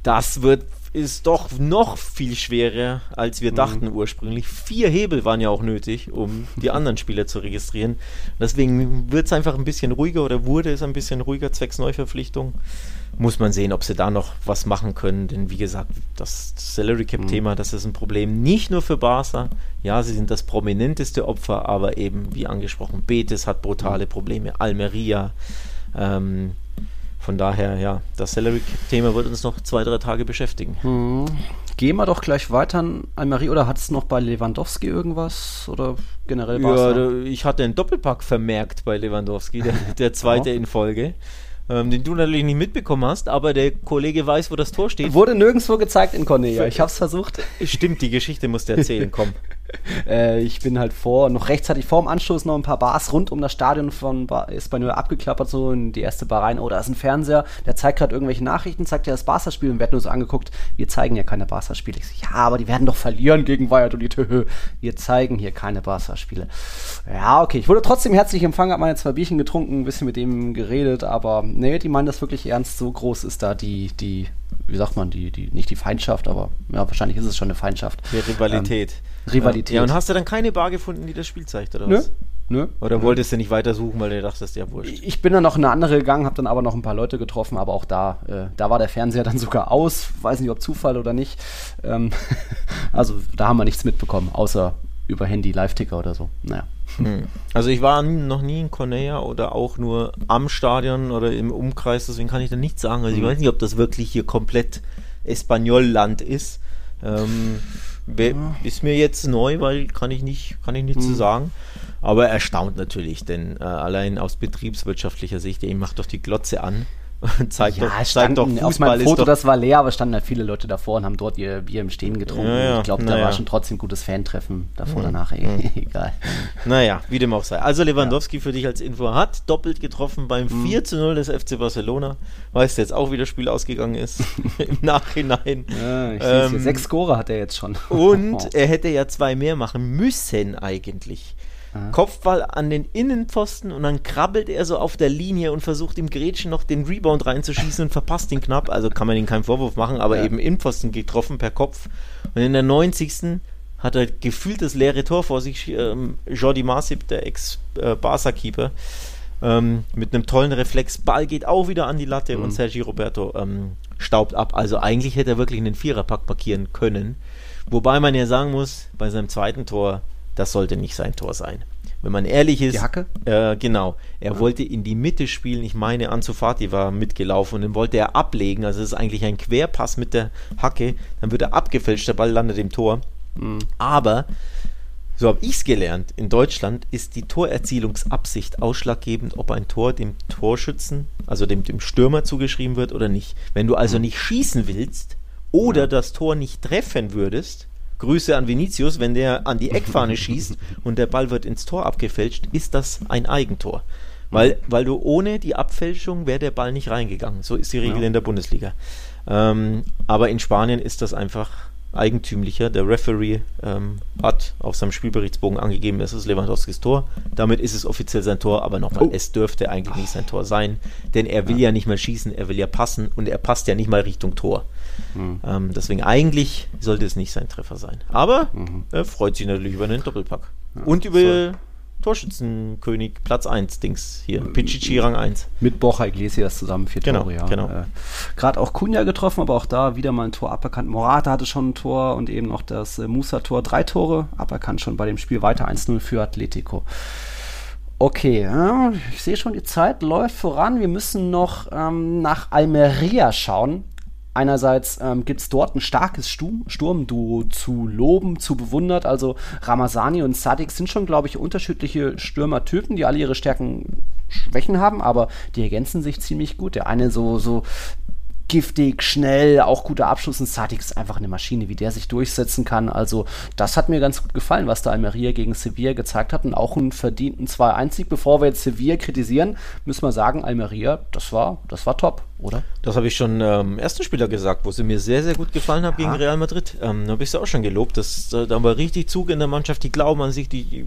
das wird ist doch noch viel schwerer, als wir mhm. dachten ursprünglich. Vier Hebel waren ja auch nötig, um [LAUGHS] die anderen Spieler zu registrieren. Deswegen wird es einfach ein bisschen ruhiger oder wurde es ein bisschen ruhiger zwecks Neuverpflichtung. Muss man sehen, ob sie da noch was machen können. Denn wie gesagt, das Salary Cap-Thema, mhm. das ist ein Problem nicht nur für Barca. Ja, sie sind das prominenteste Opfer, aber eben, wie angesprochen, Betis hat brutale mhm. Probleme, Almeria. Ähm, von daher, ja, das Salary-Thema wird uns noch zwei, drei Tage beschäftigen. Hm. Gehen wir doch gleich weiter an Almerie oder hat es noch bei Lewandowski irgendwas oder generell Ja, ich hatte einen Doppelpack vermerkt bei Lewandowski, der, [LAUGHS] der zweite in Folge ähm, den du natürlich nicht mitbekommen hast, aber der Kollege weiß, wo das Tor steht. Wurde nirgendwo gezeigt in Cornelia. Ich habe es versucht. Stimmt, die Geschichte musst du erzählen, komm. [LAUGHS] [LAUGHS] äh, ich bin halt vor, noch rechtzeitig vor dem Anstoß noch ein paar Bars rund um das Stadion von Espanyol abgeklappert, so in die erste Bar rein. Oh, da ist ein Fernseher, der zeigt gerade irgendwelche Nachrichten, zeigt ja das Barca-Spiel und wird nur so angeguckt, wir zeigen ja keine Barca-Spiele. Ich so, ja, aber die werden doch verlieren gegen Valladolid. [LAUGHS] Wir zeigen hier keine Barca-Spiele. Ja, okay, ich wurde trotzdem herzlich empfangen, habe meine zwei Bierchen getrunken, ein bisschen mit dem geredet, aber nee, die meinen das wirklich ernst. So groß ist da die, die, wie sagt man, die, die, nicht die Feindschaft, aber ja, wahrscheinlich ist es schon eine Feindschaft. Die Rivalität. Ähm, Rivalität. Ja, und hast du dann keine Bar gefunden, die das Spiel zeigt, oder was? Nö. Oder wolltest du nicht weiter suchen, weil du dachtest, ja wurscht? Ich bin dann noch in eine andere gegangen, habe dann aber noch ein paar Leute getroffen, aber auch da, äh, da war der Fernseher [LAUGHS] dann sogar aus. Weiß nicht, ob Zufall oder nicht. Ähm, [LAUGHS] also da haben wir nichts mitbekommen, außer über Handy Live-Ticker oder so. Naja. Hm. Also ich war noch nie in Cornea oder auch nur am Stadion oder im Umkreis, deswegen kann ich da nichts sagen. Also ich hm. weiß nicht, ob das wirklich hier komplett Espanol-Land ist. Ähm, ja. Ist mir jetzt neu, weil kann ich nicht, kann ich nichts hm. zu sagen. Aber erstaunt natürlich, denn äh, allein aus betriebswirtschaftlicher Sicht, ihr macht doch die Glotze an [LAUGHS] zeigt ja, doch, zeigt doch Fußball auf meinem Foto, das war leer, aber standen halt viele Leute davor und haben dort ihr Bier im Stehen getrunken. Ja, ja, ich glaube, da ja. war schon trotzdem gutes Fantreffen davor, mhm. danach. Mhm. [LAUGHS] Egal. Naja, wie dem auch sei. Also Lewandowski für dich als Info hat doppelt getroffen beim mhm. 4 zu 0 des FC Barcelona. Weißt du jetzt auch, wie das Spiel ausgegangen ist? [LAUGHS] Im Nachhinein. Ja, ähm, Sechs Score hat er jetzt schon. und er hätte ja zwei mehr machen müssen eigentlich. Kopfball an den Innenpfosten und dann krabbelt er so auf der Linie und versucht im Gretchen noch den Rebound reinzuschießen und verpasst ihn knapp. Also kann man ihm keinen Vorwurf machen, aber ja. eben Innenpfosten getroffen per Kopf. Und in der 90. hat er gefühlt das leere Tor vor sich. Ähm, Jordi Masip, der Ex-Barca-Keeper, ähm, mit einem tollen Reflex. Ball geht auch wieder an die Latte mhm. und Sergi Roberto ähm, staubt ab. Also eigentlich hätte er wirklich einen Viererpack markieren können. Wobei man ja sagen muss, bei seinem zweiten Tor das sollte nicht sein Tor sein. Wenn man ehrlich ist. Die Hacke? Äh, genau. Er ja. wollte in die Mitte spielen. Ich meine, Ansu Fati war mitgelaufen und den wollte er ablegen. Also es ist eigentlich ein Querpass mit der Hacke. Dann wird er abgefälscht, der Ball landet im Tor. Mhm. Aber, so habe ich es gelernt, in Deutschland ist die Torerzielungsabsicht ausschlaggebend, ob ein Tor dem Torschützen, also dem, dem Stürmer zugeschrieben wird oder nicht. Wenn du also mhm. nicht schießen willst oder das Tor nicht treffen würdest, Grüße an Vinicius, wenn der an die Eckfahne schießt und der Ball wird ins Tor abgefälscht, ist das ein Eigentor. Weil, weil du ohne die Abfälschung wäre der Ball nicht reingegangen. So ist die Regel ja. in der Bundesliga. Ähm, aber in Spanien ist das einfach eigentümlicher. Der Referee ähm, hat auf seinem Spielberichtsbogen angegeben, es ist Lewandowskis Tor. Damit ist es offiziell sein Tor, aber nochmal, oh. es dürfte eigentlich nicht sein Tor sein, denn er will ja. ja nicht mehr schießen, er will ja passen und er passt ja nicht mal Richtung Tor. Mhm. Ähm, deswegen eigentlich sollte es nicht sein Treffer sein. Aber mhm. er freut sich natürlich über einen Doppelpack. Ja, und über so. Torschützenkönig Platz 1 Dings hier. Pichichi Rang 1. Mit Borja Iglesias zusammen vier genau, Tore, ja. Genau. Äh, Gerade auch Kunja getroffen, aber auch da wieder mal ein Tor aberkannt. Morata hatte schon ein Tor und eben noch das äh, Musa-Tor. Drei Tore aberkannt schon bei dem Spiel weiter 1-0 für Atletico. Okay, ja, ich sehe schon, die Zeit läuft voran. Wir müssen noch ähm, nach Almeria schauen. Einerseits ähm, gibt es dort ein starkes Sturm, Sturmduo zu loben, zu bewundert. Also Ramazani und Sadik sind schon, glaube ich, unterschiedliche Stürmertypen, die alle ihre Stärken, Schwächen haben, aber die ergänzen sich ziemlich gut. Der eine so, so giftig, schnell, auch guter Abschluss. Und Sadik ist einfach eine Maschine, wie der sich durchsetzen kann. Also, das hat mir ganz gut gefallen, was da Almeria gegen Sevilla gezeigt hat. Und auch einen verdienten 2-1-Sieg. Bevor wir jetzt Sevilla kritisieren, müssen wir sagen, Almeria, das war, das war top, oder? Das habe ich schon ähm, ersten Spieler gesagt, wo sie mir sehr, sehr gut gefallen hat ja. gegen Real Madrid. Ähm, da bist du auch schon gelobt. Das, da war richtig Zug in der Mannschaft, die glauben an sich, die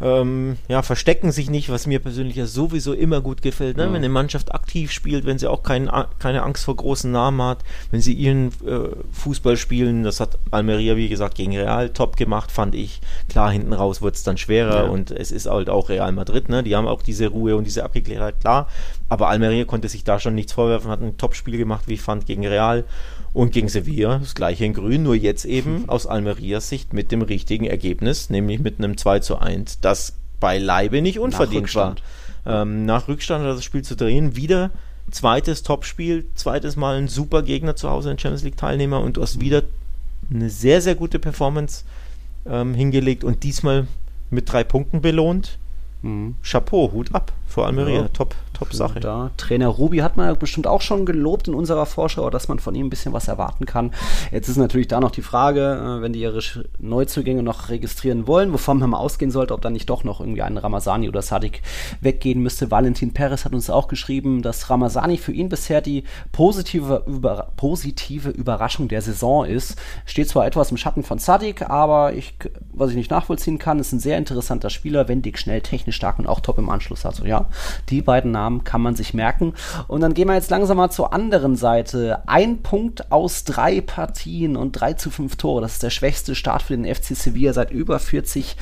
ähm, ja, verstecken sich nicht, was mir persönlich ja sowieso immer gut gefällt. Ne? Mhm. Wenn eine Mannschaft aktiv spielt, wenn sie auch kein, keine Angst vor großen Namen hat, wenn sie ihren äh, Fußball spielen, das hat Almeria, wie gesagt, gegen Real top gemacht, fand ich. Klar, hinten raus wird es dann schwerer ja. und es ist halt auch Real Madrid, ne? die haben auch diese Ruhe und diese Abgeklärtheit, klar. Aber Almeria konnte sich da schon nichts vorwerfen, hat ein Top-Spiel gemacht, wie ich fand, gegen Real. Und gegen Sevilla das gleiche in Grün, nur jetzt eben aus Almerias Sicht mit dem richtigen Ergebnis, nämlich mit einem 2 zu 1, das beileibe nicht unverdient war. Ähm, nach Rückstand das Spiel zu drehen, wieder zweites Topspiel, zweites Mal ein super Gegner zu Hause, ein Champions League Teilnehmer und du hast wieder eine sehr, sehr gute Performance ähm, hingelegt und diesmal mit drei Punkten belohnt. Mhm. Chapeau, Hut ab vor Almeria. Ja. Top, top Sache. Da. Trainer Ruby hat man bestimmt auch schon gelobt in unserer Vorschau, dass man von ihm ein bisschen was erwarten kann. Jetzt ist natürlich da noch die Frage, äh, wenn die ihre Neuzugänge noch registrieren wollen, wovon man mal ausgehen sollte, ob dann nicht doch noch irgendwie ein Ramazani oder Sadik weggehen müsste. Valentin Perez hat uns auch geschrieben, dass Ramazani für ihn bisher die positive, über, positive Überraschung der Saison ist. Steht zwar etwas im Schatten von Sadik, aber ich, was ich nicht nachvollziehen kann, ist ein sehr interessanter Spieler, wenn Dick schnell, technisch stark und auch top im Anschluss hat. So, ja, die beiden Namen kann man sich merken. Und dann gehen wir jetzt langsam mal zur anderen Seite. Ein Punkt aus drei Partien und drei zu fünf Tore. Das ist der schwächste Start für den FC Sevilla seit über 40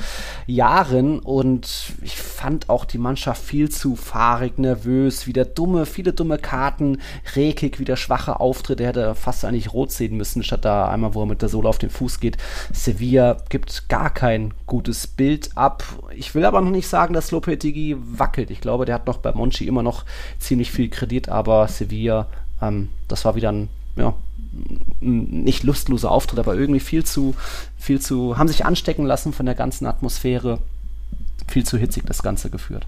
Jahren. Und ich fand auch die Mannschaft viel zu fahrig, nervös, wieder dumme, viele dumme Karten. Rekik wieder schwache Auftritte. Er hätte fast eigentlich rot sehen müssen, statt da einmal, wo er mit der Sohle auf den Fuß geht. Sevilla gibt gar kein gutes Bild ab. Ich will aber noch nicht sagen, dass Lopetegui wackelt. Ich glaube, der hat noch bei Monchi immer noch ziemlich viel Kredit, aber Sevilla, ähm, das war wieder ein, ja, nicht lustloser Auftritt, aber irgendwie viel zu, viel zu, haben sich anstecken lassen von der ganzen Atmosphäre, viel zu hitzig das Ganze geführt.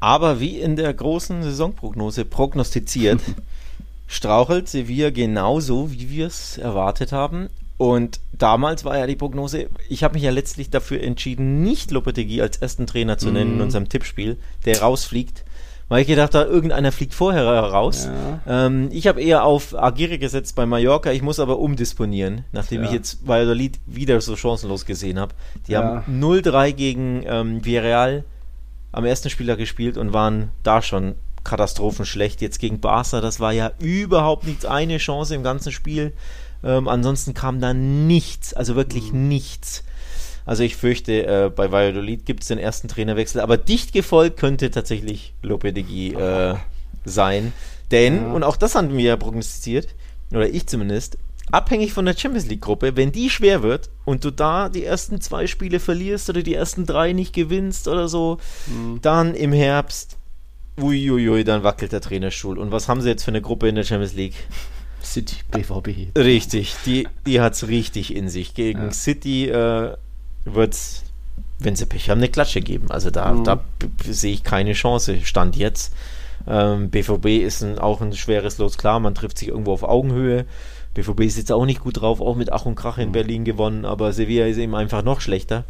Aber wie in der großen Saisonprognose prognostiziert, [LAUGHS] strauchelt Sevilla genauso, wie wir es erwartet haben. Und damals war ja die Prognose, ich habe mich ja letztlich dafür entschieden, nicht Lopetegui als ersten Trainer zu nennen mm. in mhm. unserem Tippspiel, der rausfliegt. Weil ich gedacht habe, irgendeiner fliegt vorher raus. Ja. Ähm, ich habe eher auf Agire gesetzt bei Mallorca, ich muss aber umdisponieren, nachdem ja. ich jetzt Valladolid wieder so chancenlos gesehen habe. Die ja. haben 0-3 gegen ähm, Villarreal am ersten Spieler gespielt und waren da schon katastrophenschlecht. Jetzt gegen Barca, das war ja überhaupt nichts, eine Chance im ganzen Spiel. Ähm, ansonsten kam da nichts, also wirklich mhm. nichts. Also ich fürchte, äh, bei Valladolid gibt es den ersten Trainerwechsel, aber dicht gefolgt könnte tatsächlich Lopetegui äh, sein. Denn, ja. und auch das haben wir ja prognostiziert, oder ich zumindest, abhängig von der Champions League-Gruppe, wenn die schwer wird und du da die ersten zwei Spiele verlierst oder die ersten drei nicht gewinnst oder so, mhm. dann im Herbst, uiuiui, dann wackelt der Trainerstuhl. Und was haben sie jetzt für eine Gruppe in der Champions League? City BVB. Richtig, die, die hat es richtig in sich. Gegen ja. City äh, wird es, wenn sie Pech haben, eine Klatsche geben. Also da, mhm. da sehe ich keine Chance. Stand jetzt. Ähm, BVB ist ein, auch ein schweres Los, klar, man trifft sich irgendwo auf Augenhöhe. BVB ist jetzt auch nicht gut drauf, auch mit Ach und Krach in mhm. Berlin gewonnen, aber Sevilla ist eben einfach noch schlechter.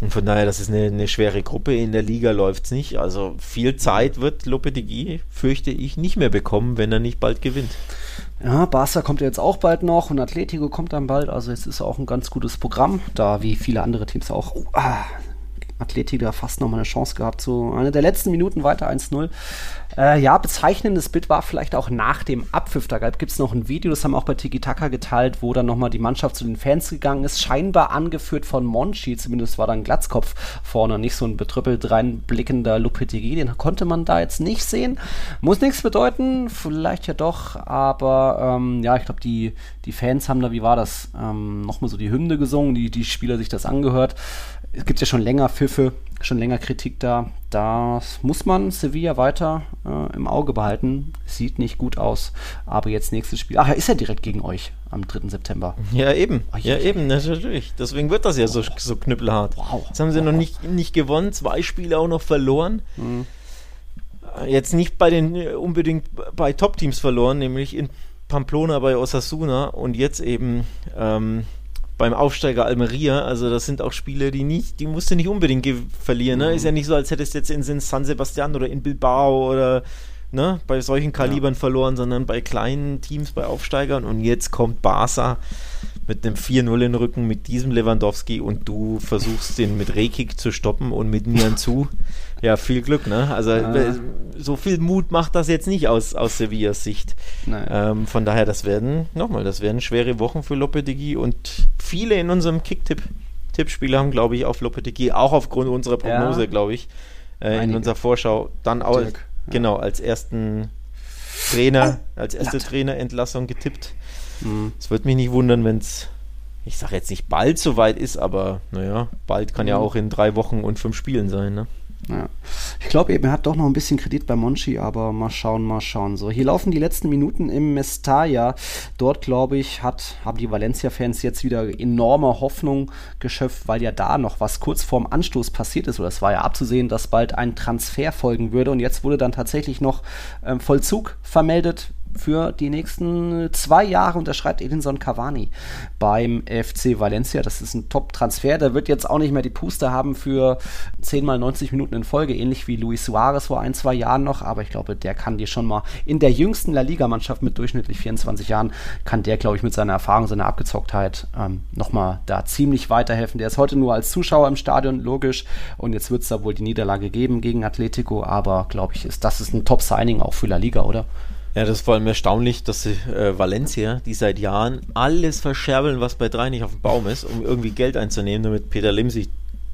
Und von daher, das ist eine, eine schwere Gruppe. In der Liga läuft es nicht. Also viel Zeit wird Lopetegui, fürchte ich, nicht mehr bekommen, wenn er nicht bald gewinnt. Ja, Barca kommt jetzt auch bald noch und Atletico kommt dann bald. Also es ist auch ein ganz gutes Programm, da wie viele andere Teams auch. Oh, ah, Athletik da fast noch mal eine Chance gehabt. So eine der letzten Minuten weiter 1-0. Äh, ja, bezeichnendes Bild war vielleicht auch nach dem Abpfiff. Da gibt es noch ein Video, das haben auch bei Tiki Taka geteilt, wo dann nochmal die Mannschaft zu den Fans gegangen ist. Scheinbar angeführt von Monchi, zumindest war da ein Glatzkopf vorne, nicht so ein betrüppelt reinblickender Lopetegui. Den konnte man da jetzt nicht sehen. Muss nichts bedeuten, vielleicht ja doch, aber ähm, ja, ich glaube, die, die Fans haben da, wie war das, ähm, nochmal so die Hymne gesungen, die, die Spieler sich das angehört es gibt ja schon länger Pfiffe, schon länger Kritik da. Das muss man Sevilla weiter äh, im Auge behalten. Sieht nicht gut aus. Aber jetzt nächstes Spiel. Ach, er ist ja direkt gegen euch am 3. September. Ja, eben. Oh, ja, eben, natürlich. Deswegen wird das ja so, so knüppelhart. Wow. Jetzt haben sie wow. noch nicht, nicht gewonnen, zwei Spiele auch noch verloren. Mhm. Jetzt nicht bei den unbedingt bei Top-Teams verloren, nämlich in Pamplona bei Osasuna und jetzt eben ähm, beim Aufsteiger Almeria. Also das sind auch Spiele, die nicht, die musst du nicht unbedingt verlieren. Ne? Mhm. Ist ja nicht so, als hättest du jetzt in San Sebastian oder in Bilbao oder ne, bei solchen Kalibern ja. verloren, sondern bei kleinen Teams, bei Aufsteigern. Und jetzt kommt Barca. Mit einem 4-0 in Rücken mit diesem Lewandowski und du versuchst den mit Rekik zu stoppen und mit Nian zu. [LAUGHS] Ja, viel Glück, ne? Also Ja. so viel Mut macht das jetzt nicht aus, aus Sevillas Sicht. Ähm, von daher, das werden, nochmal, das werden schwere Wochen für Lopetegui und viele in unserem Kicktipp Tippspiel haben, glaube ich, auf Lopetegui, auch aufgrund unserer Prognose, Ja. glaube ich, äh, in unserer Vorschau, dann auch, Dirk, ja. genau, als ersten Trainer, als erste Trainerentlassung getippt. Mhm. Es würde mich nicht wundern, wenn es, ich sage jetzt nicht bald soweit ist, aber naja, bald kann ja Mhm. auch in drei Wochen und fünf Spielen sein, ne? Ja. Ich glaube eben, er hat doch noch ein bisschen Kredit bei Monchi, aber mal schauen, mal schauen. So, hier laufen die letzten Minuten im Mestalla. Dort, glaube ich, hat, haben die Valencia-Fans jetzt wieder enorme Hoffnung geschöpft, weil ja da noch was kurz vorm Anstoß passiert ist. Oder es war ja abzusehen, dass bald ein Transfer folgen würde. Und jetzt wurde dann tatsächlich noch ähm, Vollzug vermeldet für die nächsten zwei Jahre unterschreibt Edinson Cavani beim FC Valencia. Das ist ein Top-Transfer. Der wird jetzt auch nicht mehr die Puste haben für 10 mal 90 Minuten in Folge, ähnlich wie Luis Suarez vor ein, zwei Jahren noch. Aber ich glaube, der kann dir schon mal in der jüngsten La Liga-Mannschaft mit durchschnittlich 24 Jahren, kann der, glaube ich, mit seiner Erfahrung, seiner Abgezocktheit ähm, nochmal da ziemlich weiterhelfen. Der ist heute nur als Zuschauer im Stadion, logisch. Und jetzt wird es da wohl die Niederlage geben gegen Atletico. Aber, glaube ich, ist das ist ein Top-Signing auch für La Liga, oder? Ja, das ist vor allem erstaunlich, dass äh, Valencia, die seit Jahren alles verscherbeln, was bei drei nicht auf dem Baum ist, um irgendwie Geld einzunehmen, damit Peter Lim sich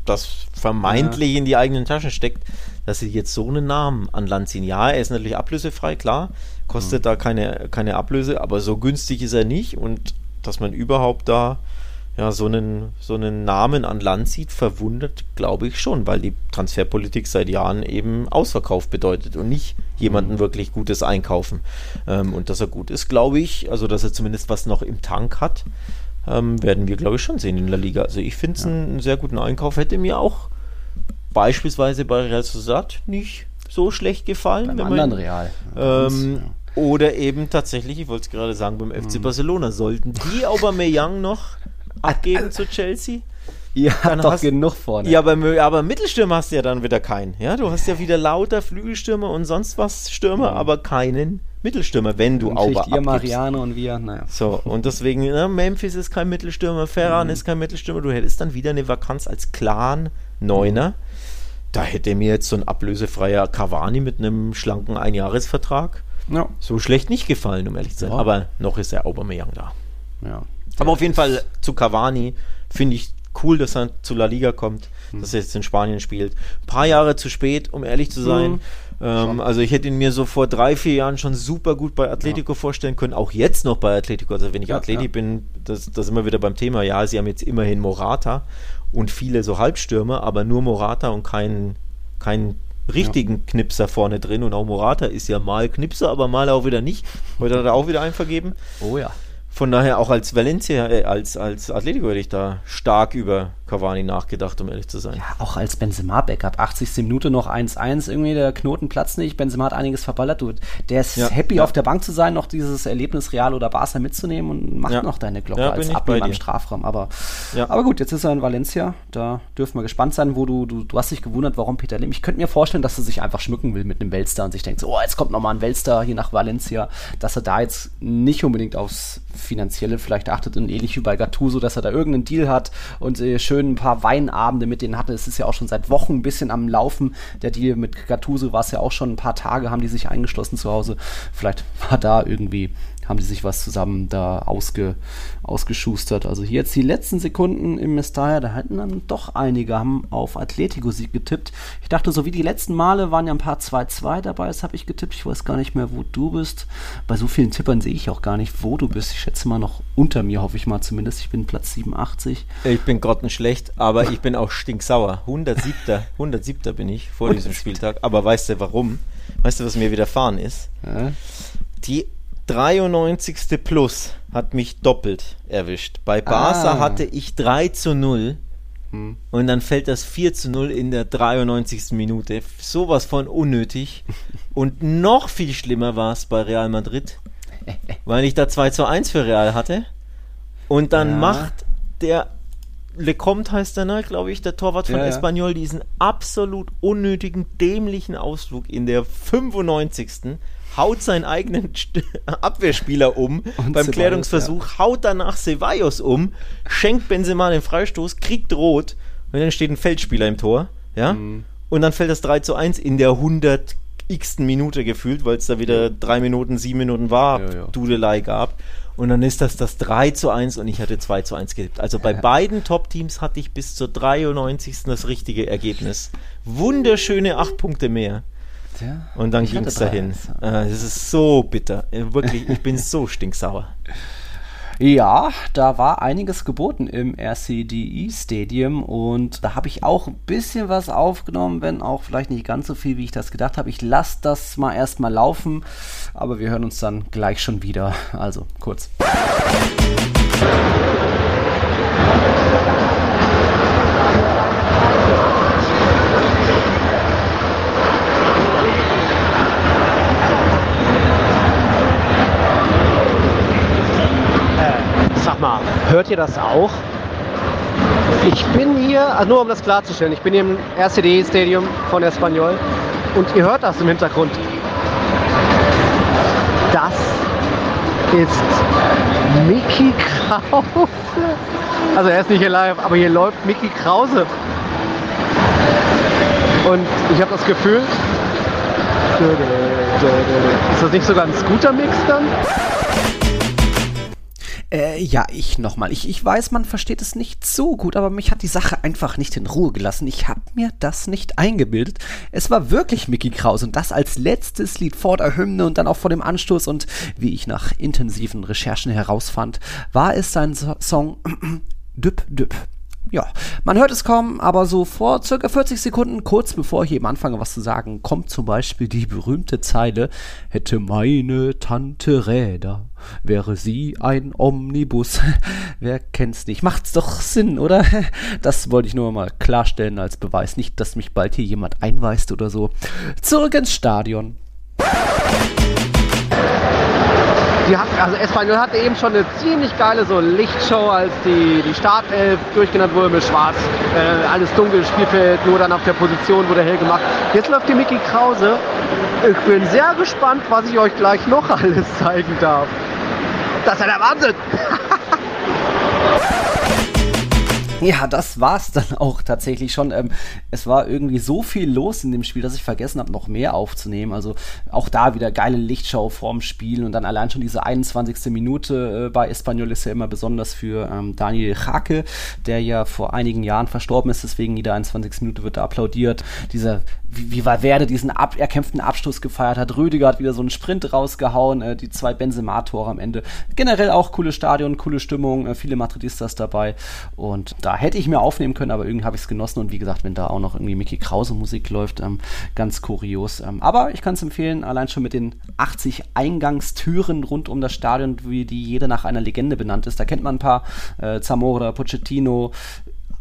das vermeintlich in die eigenen Taschen steckt, dass sie jetzt so einen Namen an Land ziehen. Ja, er ist natürlich ablösefrei, klar, kostet da keine, keine Ablöse, aber so günstig ist er nicht und dass man überhaupt da ja, so einen, so einen Namen an Land zieht, verwundert, glaube ich schon, weil die Transferpolitik seit Jahren eben Ausverkauf bedeutet und nicht jemanden wirklich Gutes einkaufen. Ähm, und dass er gut ist, glaube ich, also dass er zumindest was noch im Tank hat, ähm, werden wir, glaube ich, schon sehen in der Liga. Also ich finde es einen, einen sehr guten Einkauf, hätte mir auch beispielsweise bei Real Sociedad nicht so schlecht gefallen. Beim wenn man- anderen Real. ähm, Oder eben tatsächlich, ich wollte es gerade sagen, beim FC Barcelona sollten die Aubameyang noch abgeben zu Chelsea. Ja, Dann doch hast- genug vorne. Ja, aber, aber Mittelstürmer hast du ja dann wieder keinen. Ja, du hast ja wieder lauter Flügelstürmer und sonst was Stürmer, aber keinen Mittelstürmer, wenn du Auber kriegt ihr abgibst. Mariano und wir, naja. So, und deswegen, ne, Memphis ist kein Mittelstürmer, Ferran ist kein Mittelstürmer, du hättest dann wieder eine Vakanz als klaren Neuner. Da hätte mir jetzt so ein ablösefreier Cavani mit einem schlanken Einjahresvertrag Ja. so schlecht nicht gefallen, um ehrlich zu sein. Ja. Aber noch ist der Aubameyang da. ja. Aber auf jeden Fall zu Cavani finde ich cool, dass er zu La Liga kommt, Hm. dass er jetzt in Spanien spielt. Ein paar Jahre zu spät, um ehrlich zu sein. Mhm. Ähm, also ich hätte ihn mir so vor drei, vier Jahren schon super gut bei Atletico vorstellen können, auch jetzt noch bei Atletico. Also wenn ich Ja, Atleti ja. bin, das, das immer wieder beim Thema. Ja, sie haben jetzt immerhin Morata und viele so Halbstürmer, aber nur Morata und keinen keinen richtigen Knipser vorne drin. Und auch Morata ist ja mal Knipser, aber mal auch wieder nicht. Heute hat er auch wieder einen vergeben. Oh ja. Von daher auch als Valencia, äh, als, als Atletico hätte ich da stark über Cavani nachgedacht, um ehrlich zu sein. Ja, auch als Benzema-Backup. 80. Minute noch 1-1. Irgendwie der Knoten platzt nicht. Benzema hat einiges verballert. Du, der ist Ja, happy, ja. auf der Bank zu sein, noch dieses Erlebnis Real oder Barca mitzunehmen und macht noch deine Glocke als Abnehmer im. Strafraum. Aber, aber gut, jetzt ist er in Valencia. Da dürfen wir gespannt sein, wo du, du, du hast dich gewundert, warum Peter Lim. Ich könnte mir vorstellen, dass er sich einfach schmücken will mit einem Weltstar und sich denkt, so, oh, jetzt kommt nochmal ein Weltstar hier nach Valencia, dass er da jetzt nicht unbedingt aufs Finanzielle vielleicht achtet und ähnlich wie bei Gattuso, dass er da irgendeinen Deal hat und äh, schön ein paar Weinabende mit denen hatte. Es ist ja auch schon seit Wochen ein bisschen am Laufen. Der Deal mit Gattuso war es ja auch schon ein paar Tage, haben die sich eingeschlossen zu Hause. Vielleicht war da irgendwie haben die sich was zusammen da ausge, ausgeschustert. Also hier jetzt die letzten Sekunden im Mestalla, da hatten dann doch einige, haben auf Atletico-Sieg getippt. Ich dachte, so wie die letzten Male waren ja ein paar 2-2 dabei, das habe ich getippt. Ich weiß gar nicht mehr, wo du bist. Bei so vielen Tippern sehe ich auch gar nicht, wo du bist. Ich schätze mal noch unter mir, hoffe ich mal zumindest. Ich bin Platz 87. Ich bin grottenschlecht, aber ich bin auch stinksauer. 107. 107. bin ich vor diesem Spieltag. Aber weißt du warum? Weißt du, was mir widerfahren ist? Ja, Die 93. Plus hat mich doppelt erwischt. Bei Barca Ah. hatte ich 3 zu 0 Hm. und dann fällt das 4 zu 0 in der 93. Minute. Sowas von unnötig. [LAUGHS] Und noch viel schlimmer war es bei Real Madrid, [LAUGHS] weil ich da 2 zu 1 für Real hatte. Und dann Ja. macht der Lecomte heißt er, ne, glaube ich, der Torwart von Ja. Espanyol, diesen absolut unnötigen, dämlichen Ausflug in der 95. haut seinen eigenen [LAUGHS] Abwehrspieler um und beim Ceballos, Klärungsversuch, ja. haut danach Ceballos um, schenkt Benzema den Freistoß, kriegt rot und dann steht ein Feldspieler im Tor, ja, mhm. und dann fällt das 3 zu 1 in der 100 x Minute gefühlt, weil es da wieder drei Minuten, sieben Minuten war, ja, ja. Dudelei gab. Und dann ist das das 3 zu 1 und ich hatte 2 zu 1 getippt. Also bei beiden Top-Teams hatte ich bis zur 93. das richtige Ergebnis. Wunderschöne 8 Punkte mehr. Ja, und dann ging es dahin. Äh, das ist so bitter. Äh, wirklich, ich bin so [LAUGHS] stinksauer. Ja, da war einiges geboten im RCDE Stadium und da habe ich auch ein bisschen was aufgenommen, wenn auch vielleicht nicht ganz so viel, wie ich das gedacht habe. Ich lasse das mal erstmal laufen, aber wir hören uns dann gleich schon wieder. Also kurz. mal, hört ihr das auch? Ich bin hier, also nur um das klarzustellen, ich bin hier im RCD Stadium von Espanyol und ihr hört das im Hintergrund. Das ist Mickey Krause. Also er ist nicht hier live, aber hier läuft Mickey Krause. Und ich habe das Gefühl, ist das nicht sogar ein Scooter-Mix dann? Äh, ja, ich nochmal. Ich, ich weiß, man versteht es nicht so gut, aber mich hat die Sache einfach nicht in Ruhe gelassen. Ich habe mir das nicht eingebildet. Es war wirklich Mickey Kraus und das als letztes Lied vor der Hymne und dann auch vor dem Anstoß und wie ich nach intensiven Recherchen herausfand, war es sein so Song [CLEARS THROAT] Düpp Düpp ja, man hört es kaum, aber so vor circa 40 Sekunden, kurz bevor ich eben anfange, was zu sagen, kommt zum Beispiel die berühmte Zeile: Hätte meine Tante Räder, wäre sie ein Omnibus. [LAUGHS] Wer kennt's nicht? Macht's doch Sinn, oder? [LAUGHS] Das wollte ich nur mal klarstellen als Beweis. Nicht, dass mich bald hier jemand einweist oder so. Zurück ins Stadion. Die hat, also Espanyol hatte eben schon eine ziemlich geile so Lichtshow, als die, die Startelf durchgenannt wurde mit Schwarz. Äh, alles dunkel, Spielfeld, nur dann auf der Position wurde hell gemacht. Jetzt läuft die Mickey Krause. Ich bin sehr gespannt, was ich euch gleich noch [LAUGHS] alles zeigen darf. Das ist ja der Wahnsinn! [LAUGHS] [LAUGHS] Ja, das war's dann auch tatsächlich schon. Ähm, es war irgendwie so viel los in dem Spiel, dass ich vergessen habe, noch mehr aufzunehmen. Also auch da wieder geile Lichtschau vorm Spiel und dann allein schon diese 21. Minute äh, bei Espanyol ist ja immer besonders für ähm, Daniel Hake, der ja vor einigen Jahren verstorben ist. Deswegen jede 21. Minute wird da applaudiert. Dieser wie, wie Valverde diesen ab, erkämpften Abstoß gefeiert hat. Rüdiger hat wieder so einen Sprint rausgehauen, äh, die zwei Benzema-Tore am Ende. Generell auch cooles Stadion, coole Stimmung, äh, viele Madridistas dabei. Und da hätte ich mir aufnehmen können, aber irgendwie habe ich es genossen. Und wie gesagt, wenn da auch noch irgendwie Mickey Krause Musik läuft, ähm, ganz kurios. Ähm, aber ich kann es empfehlen, allein schon mit den 80 Eingangstüren rund um das Stadion, wie die jede nach einer Legende benannt ist. Da kennt man ein paar, äh, Zamora, Pochettino,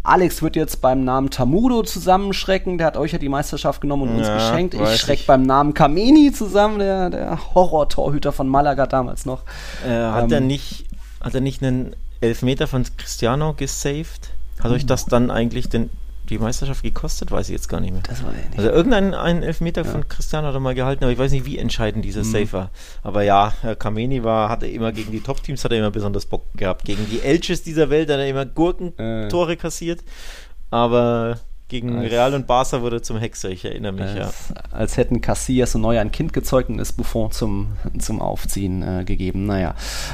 Alex wird jetzt beim Namen Tamudo zusammenschrecken, der hat euch ja die Meisterschaft genommen und uns ja, geschenkt. Ich schreck ich. beim Namen Kameni zusammen, der, der Horror-Torhüter von Malaga damals noch. Äh, hat, ähm, er nicht, hat er nicht einen Elfmeter von Cristiano gesaved? Hat euch das dann eigentlich den die Meisterschaft gekostet? Weiß ich jetzt gar nicht mehr. Das war ja nicht. Also irgendein einen Elfmeter ja. von Cristiano hat er mal gehalten, aber ich weiß nicht, wie entscheidend dieser mhm. Safe war. Aber ja, Kameni war, hatte immer gegen die Top-Teams hat er immer besonders Bock gehabt. Gegen die Elches dieser Welt hat er immer Gurkentore äh. kassiert. Aber gegen als, Real und Barca wurde zum Hexer, ich erinnere mich, als, ja. Als hätten Casillas und Neuer ein Kind gezeugt und ist Buffon zum, zum Aufziehen äh, gegeben. Naja,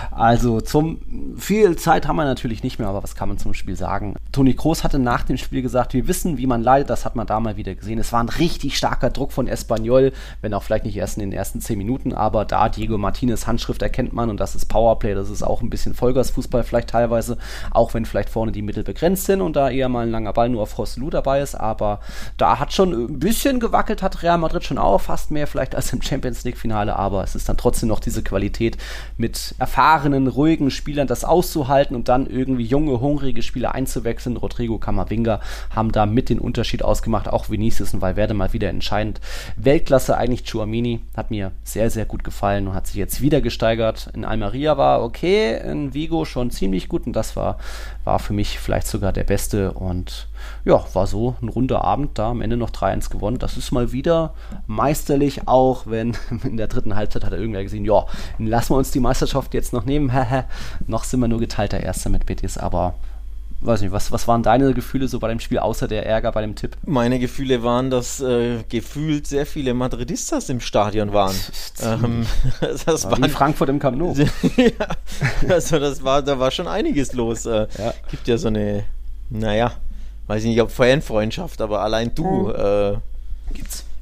also zum viel Zeit haben wir natürlich nicht mehr, aber was kann man zum Spiel sagen? Toni Kroos hatte nach dem Spiel gesagt, wir wissen, wie man leidet, das hat man da mal wieder gesehen. Es war ein richtig starker Druck von Espanyol, wenn auch vielleicht nicht erst in den ersten zehn Minuten, aber da Diego Martinez Handschrift erkennt man und das ist Powerplay, das ist auch ein bisschen Vollgasfußball vielleicht teilweise, auch wenn vielleicht vorne die Mittel begrenzt sind und da eher mal ein langer Ball nur auf Roslu dabei ist ist, aber da hat schon ein bisschen gewackelt, hat Real Madrid schon auch fast mehr vielleicht als im Champions League Finale, aber es ist dann trotzdem noch diese Qualität mit erfahrenen, ruhigen Spielern das auszuhalten und dann irgendwie junge, hungrige Spieler einzuwechseln. Rodrigo Camavinga haben da mit den Unterschied ausgemacht, auch Vinicius und Valverde mal wieder entscheidend. Weltklasse eigentlich Chuamini, hat mir sehr, sehr gut gefallen und hat sich jetzt wieder gesteigert. In Almeria war okay, in Vigo schon ziemlich gut und das war, war für mich vielleicht sogar der beste und ja, war so ein runder Abend da, am Ende noch 3-1 gewonnen. Das ist mal wieder meisterlich, auch wenn [LAUGHS] in der dritten Halbzeit hat er irgendwer gesehen, ja, lassen wir uns die Meisterschaft jetzt noch nehmen. [LAUGHS] noch sind wir nur geteilter Erster mit Betis, aber weiß nicht, was, was waren deine Gefühle so bei dem Spiel, außer der Ärger bei dem Tipp? Meine Gefühle waren, dass äh, gefühlt sehr viele Madridistas im Stadion waren. [LAUGHS] ähm, das war in Frankfurt im Camp Nou. ja, also das war, da war schon einiges los. Äh, ja. Gibt ja so eine, naja, weiß ich nicht, ob Fanfreundschaft, aber allein du hm. äh,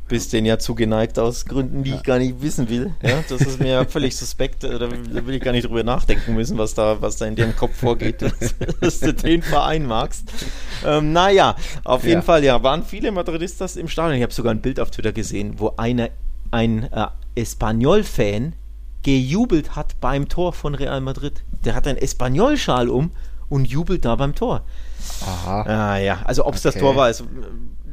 bist den ja zugeneigt aus Gründen, die ja. ich gar nicht wissen will. Ja, das ist mir ja völlig suspekt. Äh, da will ich gar nicht drüber nachdenken müssen, was da, was da in dem Kopf vorgeht, [LAUGHS] dass, du den Verein magst. Ähm, naja, auf jeden Fall, ja, waren viele Madridistas im Stadion. Ich habe sogar ein Bild auf Twitter gesehen, wo einer, ein äh, Espanyol-Fan gejubelt hat beim Tor von Real Madrid. Der hat einen Espanyol-Schal um und jubelt da beim Tor. Aha. Ah, ja, also ob es okay. das Tor war, ist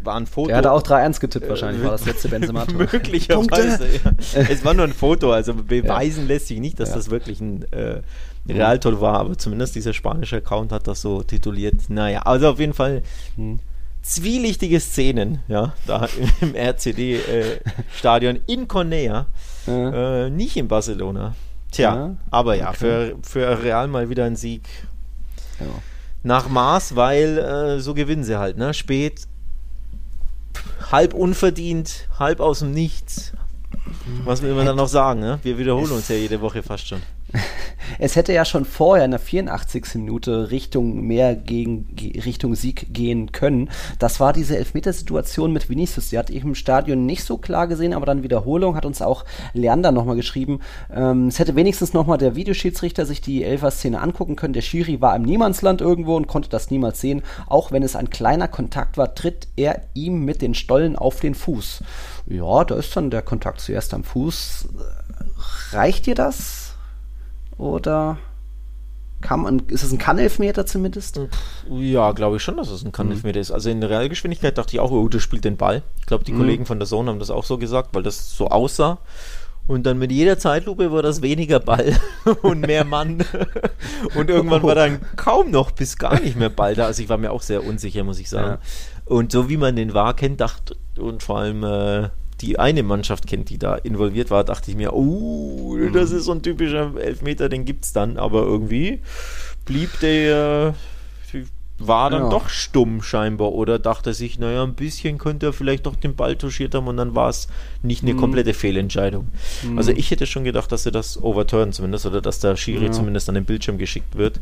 war ein Foto. Er hatte auch 3-1 getippt wahrscheinlich, war das letzte Benzema-Tor. [LAUGHS] Möglicherweise, ja. Es war nur ein Foto, also beweisen ja. lässt sich nicht, dass ja. das wirklich ein äh, Realtor war, aber zumindest dieser spanische Account hat das so tituliert. Naja, also auf jeden Fall hm. zwielichtige Szenen, ja, da [LAUGHS] im RCD-Stadion äh, in Cornea, äh, nicht in Barcelona. Tja, aber ja, okay. für, für Real mal wieder ein Sieg. Nach Maß, weil äh, so gewinnen sie halt, ne? Spät halb unverdient, halb aus dem Nichts. Was will man dann noch sagen? Ne? Wir wiederholen uns ja jede Woche fast schon. [LAUGHS] Es hätte ja schon vorher in der 84. Minute Richtung mehr gegen Richtung Sieg gehen können. Das war diese Elfmetersituation mit Vinicius. Die hat ich im Stadion nicht so klar gesehen, aber dann Wiederholung hat uns auch Leander nochmal geschrieben. Ähm, es hätte wenigstens nochmal der Videoschiedsrichter sich die Elfer-Szene angucken können. Der Schiri war im Niemandsland irgendwo und konnte das niemals sehen. Auch wenn es ein kleiner Kontakt war, tritt er ihm mit den Stollen auf den Fuß. Ja, da ist dann der Kontakt zuerst am Fuß. Reicht dir das? Oder kann man, ist es ein Kann-Elfmeter zumindest? Ja, glaube ich schon, dass es ein Kann-Elfmeter mhm. ist. Also in der Realgeschwindigkeit dachte ich auch, oh, der spielt den Ball. Ich glaube, die mhm. Kollegen von der Zone haben das auch so gesagt, weil das so aussah. Und dann mit jeder Zeitlupe war das weniger Ball [LAUGHS] und mehr Mann. [LAUGHS] und irgendwann war dann kaum noch bis gar nicht mehr Ball da. Also ich war mir auch sehr unsicher, muss ich sagen. Ja. Und so wie man den war kennt, dachte und vor allem äh, die eine Mannschaft kennt, die da involviert war, dachte ich mir, oh, das ist so ein typischer Elfmeter, den gibt es dann. Aber irgendwie blieb der, war dann ja. doch stumm scheinbar oder dachte sich, naja, ein bisschen könnte er vielleicht doch den Ball touchiert haben und dann war es nicht eine mhm. komplette Fehlentscheidung. Mhm. Also ich hätte schon gedacht, dass sie das overturnen zumindest oder dass der Schiri ja. zumindest an den Bildschirm geschickt wird.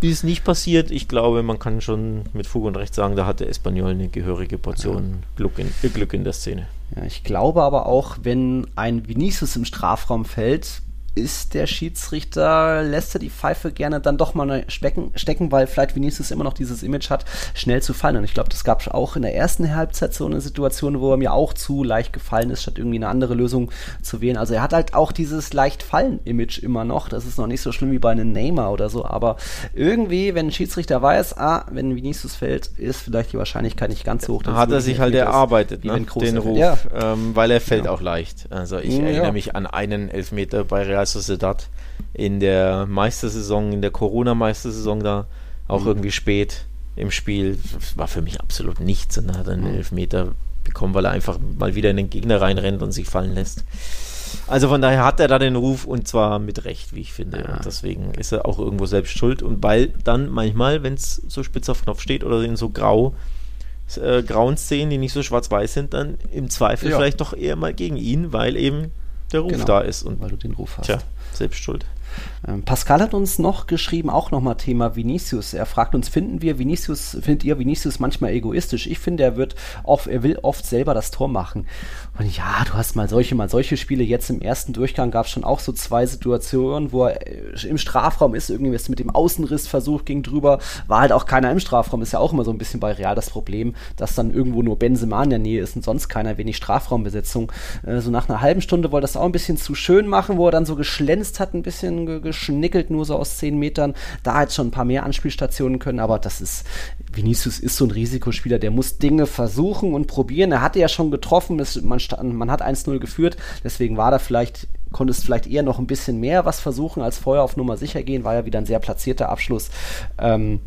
Ist nicht passiert. Ich glaube, man kann schon mit Fug und Recht sagen, da hatte Espanyol eine gehörige Portion ja. Glück, in, Glück in der Szene. Ja, ich glaube aber auch, wenn ein Vinicius im Strafraum fällt, ist der Schiedsrichter, lässt er die Pfeife gerne dann doch mal stecken, stecken, weil vielleicht Vinicius immer noch dieses Image hat, schnell zu fallen. Und ich glaube, das gab es auch in der ersten Halbzeit so eine Situation, wo er mir auch zu leicht gefallen ist, statt irgendwie eine andere Lösung zu wählen. Also er hat halt auch dieses leicht fallen-Image immer noch. Das ist noch nicht so schlimm wie bei einem Neymar oder so. Aber irgendwie, wenn ein Schiedsrichter weiß, ah, wenn Vinicius fällt, ist vielleicht die Wahrscheinlichkeit nicht ganz so hoch. Hat er sich halt erarbeitet, ne? den Ruf, ja. ähm, weil er fällt ja. auch leicht. Also ich ja. erinnere mich an einen Elfmeter bei Real Real Sociedad in der Meistersaison, in der Corona-Meistersaison da auch mhm. irgendwie spät im Spiel. Das war für mich absolut nichts und hat einen mhm. Elfmeter bekommen, weil er einfach mal wieder in den Gegner reinrennt und sich fallen lässt. Also von daher hat er da den Ruf und zwar mit Recht, wie ich finde. Ja. Und deswegen ist er auch irgendwo selbst schuld. Und weil dann manchmal, wenn es so spitz auf Knopf steht oder in so grau, äh, grauen Szenen, die nicht so schwarz-weiß sind, dann im Zweifel ja. vielleicht doch eher mal gegen ihn, weil eben der Ruf genau, da ist. Und weil du den Ruf hast. Tja, selbst schuld. Ähm, Pascal hat uns noch geschrieben, auch nochmal Thema Vinicius. Er fragt uns, finden wir Vinicius, findet ihr Vinicius manchmal egoistisch? Ich finde, er wird oft, er will oft selber das Tor machen. Und ja, du hast mal solche, mal solche Spiele. Jetzt im ersten Durchgang gab es schon auch so zwei Situationen, wo er äh, im Strafraum ist, irgendwie mit dem Außenriss versucht, ging drüber. War halt auch keiner im Strafraum. Ist ja auch immer so ein bisschen bei Real das Problem, dass dann irgendwo nur Benzema in der Nähe ist und sonst keiner, wenig Strafraumbesetzung. Äh, so nach einer halben Stunde wollte das auch ein bisschen zu schön machen, wo er dann so geschlänzt hat, ein bisschen geschnickelt, nur so aus zehn Metern. Da hat schon ein paar mehr Anspielstationen können, aber das ist, Vinicius ist so ein Risikospieler, der muss Dinge versuchen und probieren. Er hatte ja schon getroffen, es, man, man hat 1-0 geführt, deswegen war da vielleicht, konnte es vielleicht eher noch ein bisschen mehr was versuchen, als vorher auf Nummer sicher gehen, war ja wieder ein sehr platzierter Abschluss. Ähm,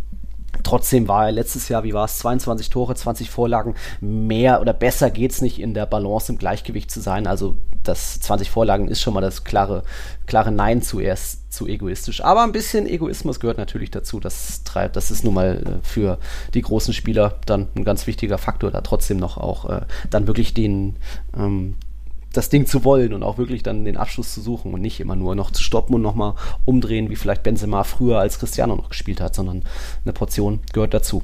Trotzdem war er letztes Jahr, wie war es, 22 Tore, 20 Vorlagen. Mehr oder besser geht es nicht in der Balance im Gleichgewicht zu sein. Also das 20 Vorlagen ist schon mal das klare, klare Nein zuerst zu egoistisch. Aber ein bisschen Egoismus gehört natürlich dazu. Das, das ist nun mal äh, für die großen Spieler dann ein ganz wichtiger Faktor, da trotzdem noch auch äh, dann wirklich den, ähm, das Ding zu wollen und auch wirklich dann den Abschluss zu suchen und nicht immer nur noch zu stoppen und nochmal umdrehen, wie vielleicht Benzema früher als Cristiano noch gespielt hat, sondern eine Portion gehört dazu.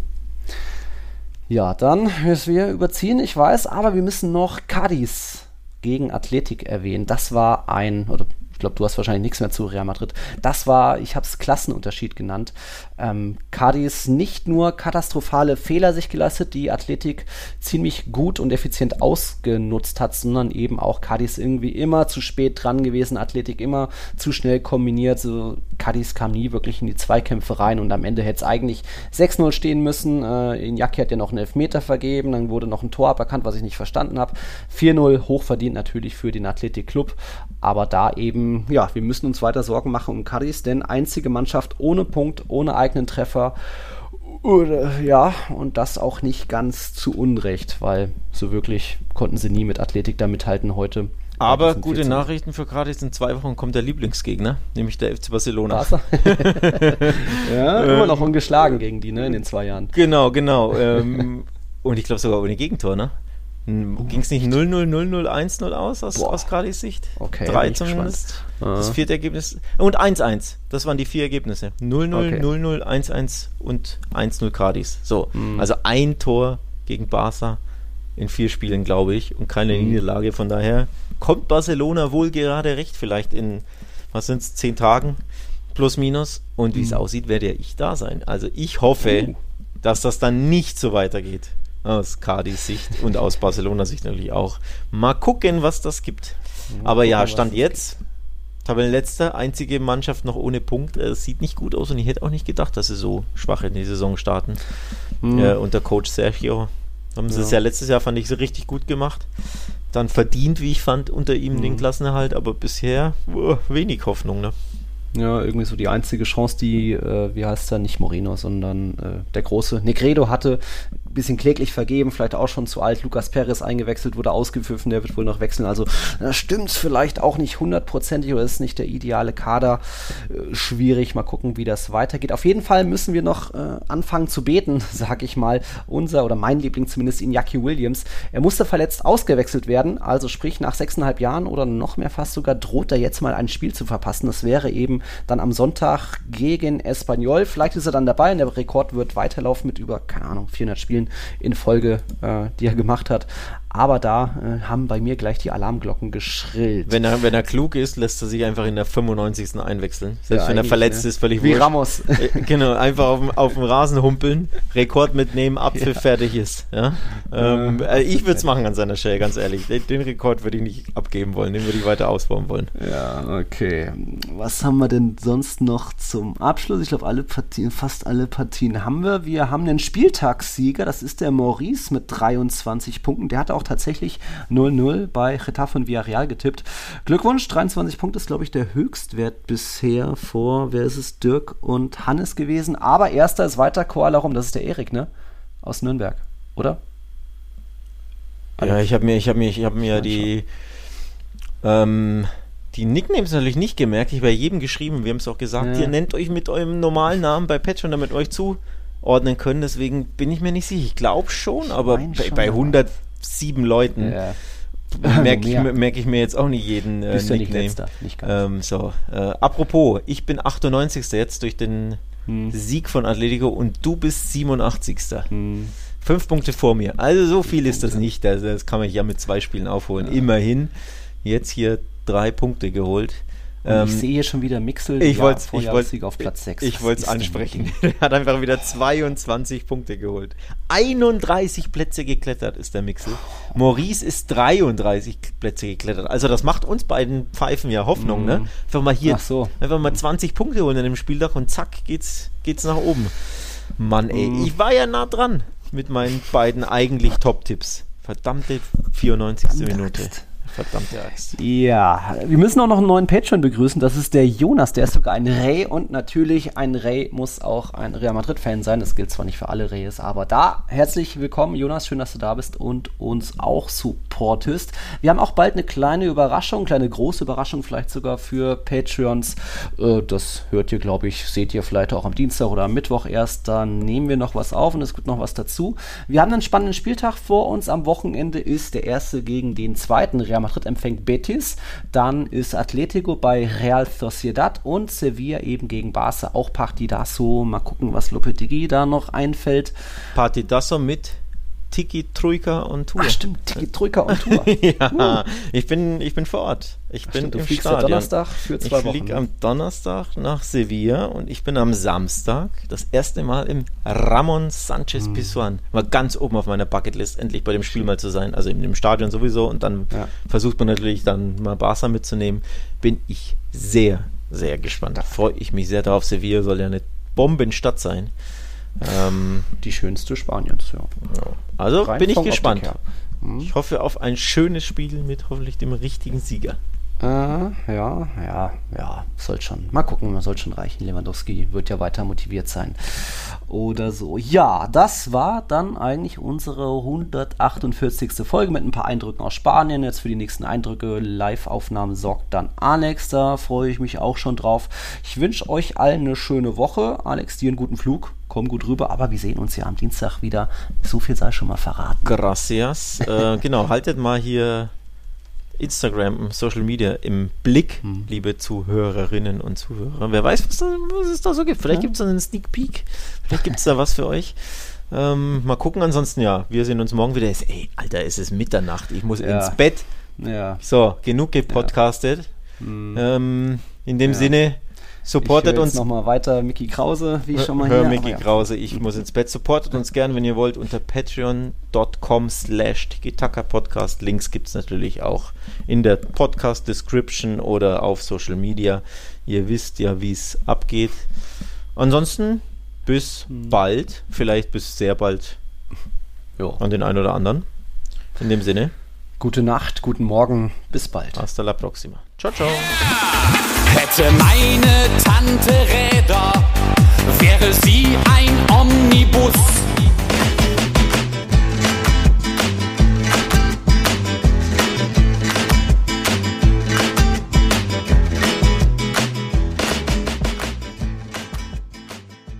Ja, dann müssen wir überziehen, ich weiß, aber wir müssen noch Cadiz gegen Athletik erwähnen. Das war ein, oder glaube, du hast wahrscheinlich nichts mehr zu Real Madrid. Das war, ich habe es Klassenunterschied genannt. Ähm, Cadiz nicht nur katastrophale Fehler sich geleistet, die Athletik ziemlich gut und effizient ausgenutzt hat, sondern eben auch Cadiz irgendwie immer zu spät dran gewesen, Athletik immer zu schnell kombiniert. So, Cadiz kam nie wirklich in die Zweikämpfe rein und am Ende hätte es eigentlich 6-0 stehen müssen. Äh, Iñaki hat ja noch einen Elfmeter vergeben, dann wurde noch ein Tor aberkannt, was ich nicht verstanden habe. 4-0 hochverdient natürlich für den Athletik Club, aber da eben, ja, wir müssen uns weiter Sorgen machen um Cadiz, denn einzige Mannschaft ohne Punkt, ohne eigenen Treffer. Oder, ja, und das auch nicht ganz zu Unrecht, weil so wirklich konnten sie nie mit Athletik da mithalten heute. Aber gute Nachrichten für Cadiz. In zwei Wochen kommt der Lieblingsgegner, nämlich der FC Barcelona. [LAUGHS] ja, immer noch ungeschlagen gegen die, ne, in den zwei Jahren. Genau, genau. ähm, und ich glaube sogar ohne Gegentor, ne? Ging es nicht 0-0, 0-0, 1-0 aus, aus, aus Cardis Sicht? Okay. Drei zumindest. Das vierte Ergebnis. Und 1-1. Das waren die vier Ergebnisse. 0-0, 0-0, 1-1 und 1-0 Cardis. So. Mhm. Also ein Tor gegen Barca in vier Spielen, glaube ich, und keine mhm. Niederlage. Von daher kommt Barcelona wohl gerade recht, vielleicht in, was sind es, zehn Tagen plus minus. Und wie es mhm. aussieht, werde ja ich da sein. Also ich hoffe, uh. dass das dann nicht so weitergeht. Aus Cardis Sicht und aus Barcelona Sicht natürlich auch. Mal gucken, was das gibt. Aber ja, Stand jetzt. Tabellenletzter, einzige Mannschaft noch ohne Punkt. Es sieht nicht gut aus und ich hätte auch nicht gedacht, dass sie so schwach in die Saison starten. Mhm. Äh, unter Coach Sergio haben sie ja. es ja letztes Jahr, fand ich, so richtig gut gemacht. Dann verdient, wie ich fand, unter ihm mhm. den Klassenerhalt, aber bisher oh, wenig Hoffnung. Ne? Ja, irgendwie so die einzige Chance, die, äh, wie heißt er, nicht Moreno, sondern äh, der große Negredo hatte, bisschen kläglich vergeben, vielleicht auch schon zu alt. Lukas Perez eingewechselt, wurde ausgepfiffen, der wird wohl noch wechseln. Also da stimmt es vielleicht auch nicht hundertprozentig oder ist nicht der ideale Kader. Äh, schwierig, mal gucken, wie das weitergeht. Auf jeden Fall müssen wir noch äh, anfangen zu beten, [LAUGHS] sag ich mal. Unser oder mein Liebling zumindest Iñaki Williams. Er musste verletzt ausgewechselt werden, also sprich nach sechseinhalb Jahren oder noch mehr fast sogar droht er jetzt mal ein Spiel zu verpassen. Das wäre eben dann am Sonntag gegen Espanyol. Vielleicht ist er dann dabei und der Rekord wird weiterlaufen mit über, keine Ahnung, 400 Spielen Spielen in Folge, äh, die er gemacht hat. Aber da äh, haben bei mir gleich die Alarmglocken geschrillt. Wenn er, wenn er klug ist, lässt er sich einfach in der 95. einwechseln. Selbst ja, wenn er verletzt ne? ist, völlig Wie wurscht. Ramos. Äh, genau, einfach auf, auf dem Rasen humpeln, Rekord mitnehmen, Apfel [LAUGHS] ja. fertig ist. Ja? Ähm, äh, ich würde es machen an seiner Stelle, ganz ehrlich. Den, den Rekord würde ich nicht abgeben wollen, den würde ich weiter ausbauen wollen. Ja, okay. Was haben wir denn sonst noch zum Abschluss? Ich glaube, alle Partien, fast alle Partien haben wir. Wir haben den Spieltagssieger, das ist der Maurice mit 23 Punkten. Der hatte auch tatsächlich 0-0 bei Getafe und Villarreal getippt. Glückwunsch, 23 Punkte ist, glaube ich, der Höchstwert bisher vor, wer ist es, Dirk und Hannes gewesen. Aber erster ist weiter Koala rum, das ist der Erik, ne? Aus Nürnberg, oder? Ja, ich habe mir, ich habe mir, ich habe mir die, ähm, die Nicknames natürlich nicht gemerkt. Ich habe bei jedem geschrieben. Wir haben es auch gesagt. Ja. Ihr nennt euch mit eurem normalen Namen bei Patreon, damit euch zu ordnen können. Deswegen bin ich mir nicht sicher. Ich glaube schon, aber bei, bei 107 Leuten ja. merke ich, merk ich, mir jetzt auch nicht jeden äh, Nickname. Nicht letzter, nicht ähm, so, äh, apropos, ich bin 98. jetzt durch den hm. Sieg von Atletico und du bist 87. Hm. Fünf Punkte vor mir. Also so viel ist das nicht. Also das kann man ja mit zwei Spielen aufholen. Ja. Immerhin jetzt hier drei Punkte geholt. Ähm, ich sehe hier schon wieder Mixel, ich wollte ich wollt, auf Platz 6. Ich wollte es ansprechen. [LAUGHS] er hat einfach wieder 22 Punkte geholt. 31 Plätze geklettert ist der Mixel. Maurice ist 33 Plätze geklettert. Also das macht uns beiden Pfeifen ja Hoffnung, mm. ne? Mhm. Einfach mal hier, so. einfach mal 20 Punkte holen in dem Spieltag und zack geht's, geht's nach oben. Mann, ey, mm. ich war ja nah dran mit meinen beiden eigentlich Top-Tipps. Verdammte 94. Minute. Verdammte Axt. Ja, wir müssen auch noch einen neuen Patreon begrüßen. Das ist der Jonas, der ist sogar ein Ray und natürlich ein Ray muss auch ein Real Madrid-Fan sein. Das gilt zwar nicht für alle Rays, aber da herzlich willkommen, Jonas. Schön, dass du da bist und uns auch supportest. Wir haben auch bald eine kleine Überraschung, kleine große Überraschung vielleicht sogar für Patreons. Äh, das hört ihr, glaube ich, seht ihr vielleicht auch am Dienstag oder am Mittwoch erst. Da nehmen wir noch was auf und es gibt noch was dazu. Wir haben einen spannenden Spieltag vor uns. Am Wochenende ist der erste gegen den zweiten. Real Madrid empfängt Betis. Dann ist Atletico bei Real Sociedad und Sevilla eben gegen Barca. Auch Partidaso. Mal gucken, was Lopetegui da noch einfällt. Partidaso mit Tiki, Troika und Tour. Ach stimmt, Tiki, Troika und Tour. [LAUGHS] ja, uh. ich, bin, ich bin vor Ort. Ich Ach, bin stimmt, im du Stadion. Donnerstag für zwei ich Wochen. Ich fliege am Donnerstag nach Sevilla und ich bin am Samstag das erste Mal im Ramon Sanchez hm. Pizjuan. War ganz oben auf meiner Bucketlist, endlich bei dem Spiel mal zu sein. Also im Stadion sowieso und dann ja. versucht man natürlich dann mal Barca mitzunehmen. Bin ich sehr, sehr gespannt. Da freue ich mich sehr drauf. Sevilla soll ja eine Bombenstadt sein. Ähm, die schönste Spaniens, ja. ja. Also Rein bin ich gespannt. Hm. Ich hoffe auf ein schönes Spiel mit hoffentlich dem richtigen Sieger. Äh, ja, ja, ja, soll schon. Mal gucken, man soll schon reichen. Lewandowski wird ja weiter motiviert sein. Oder so. Ja, das war dann eigentlich unsere 148. Folge mit ein paar Eindrücken aus Spanien. Jetzt für die nächsten Eindrücke, Live-Aufnahmen sorgt dann Alex. Da freue ich mich auch schon drauf. Ich wünsche euch allen eine schöne Woche. Alex, dir einen guten Flug komm gut rüber, aber wir sehen uns ja am Dienstag wieder. So viel sei schon mal verraten. Gracias. äh, genau, haltet mal hier Instagram, Social Media im Blick, hm. liebe Zuhörerinnen und Zuhörer. Wer weiß, was, da, was es da so gibt. Vielleicht ja. gibt es da einen Sneak Peek. Vielleicht gibt es da was für euch. Ähm, mal gucken, ansonsten ja, wir sehen uns morgen wieder. Ey, Alter, es ist Mitternacht. Ich muss ja. ins Bett. Ja. So, genug gepodcastet. Ja. Hm. Ähm, in dem Sinne, Supportet uns. nochmal weiter Mickey Krause, wie ich schon mal hör hier. Mickey ja. Krause, ich muss ins Bett. Supportet uns gern, wenn ihr wollt, unter patreon.com slash Podcast. Links gibt es natürlich auch in der Podcast-Description oder auf Social Media. Ihr wisst ja, wie es abgeht. Ansonsten bis hm. bald, vielleicht bis sehr bald jo. an den einen oder anderen. In dem Sinne. Gute Nacht, guten Morgen, bis bald. Hasta la próxima. Ciao, ciao. Hätte meine Tante Räder, wäre sie ein Omnibus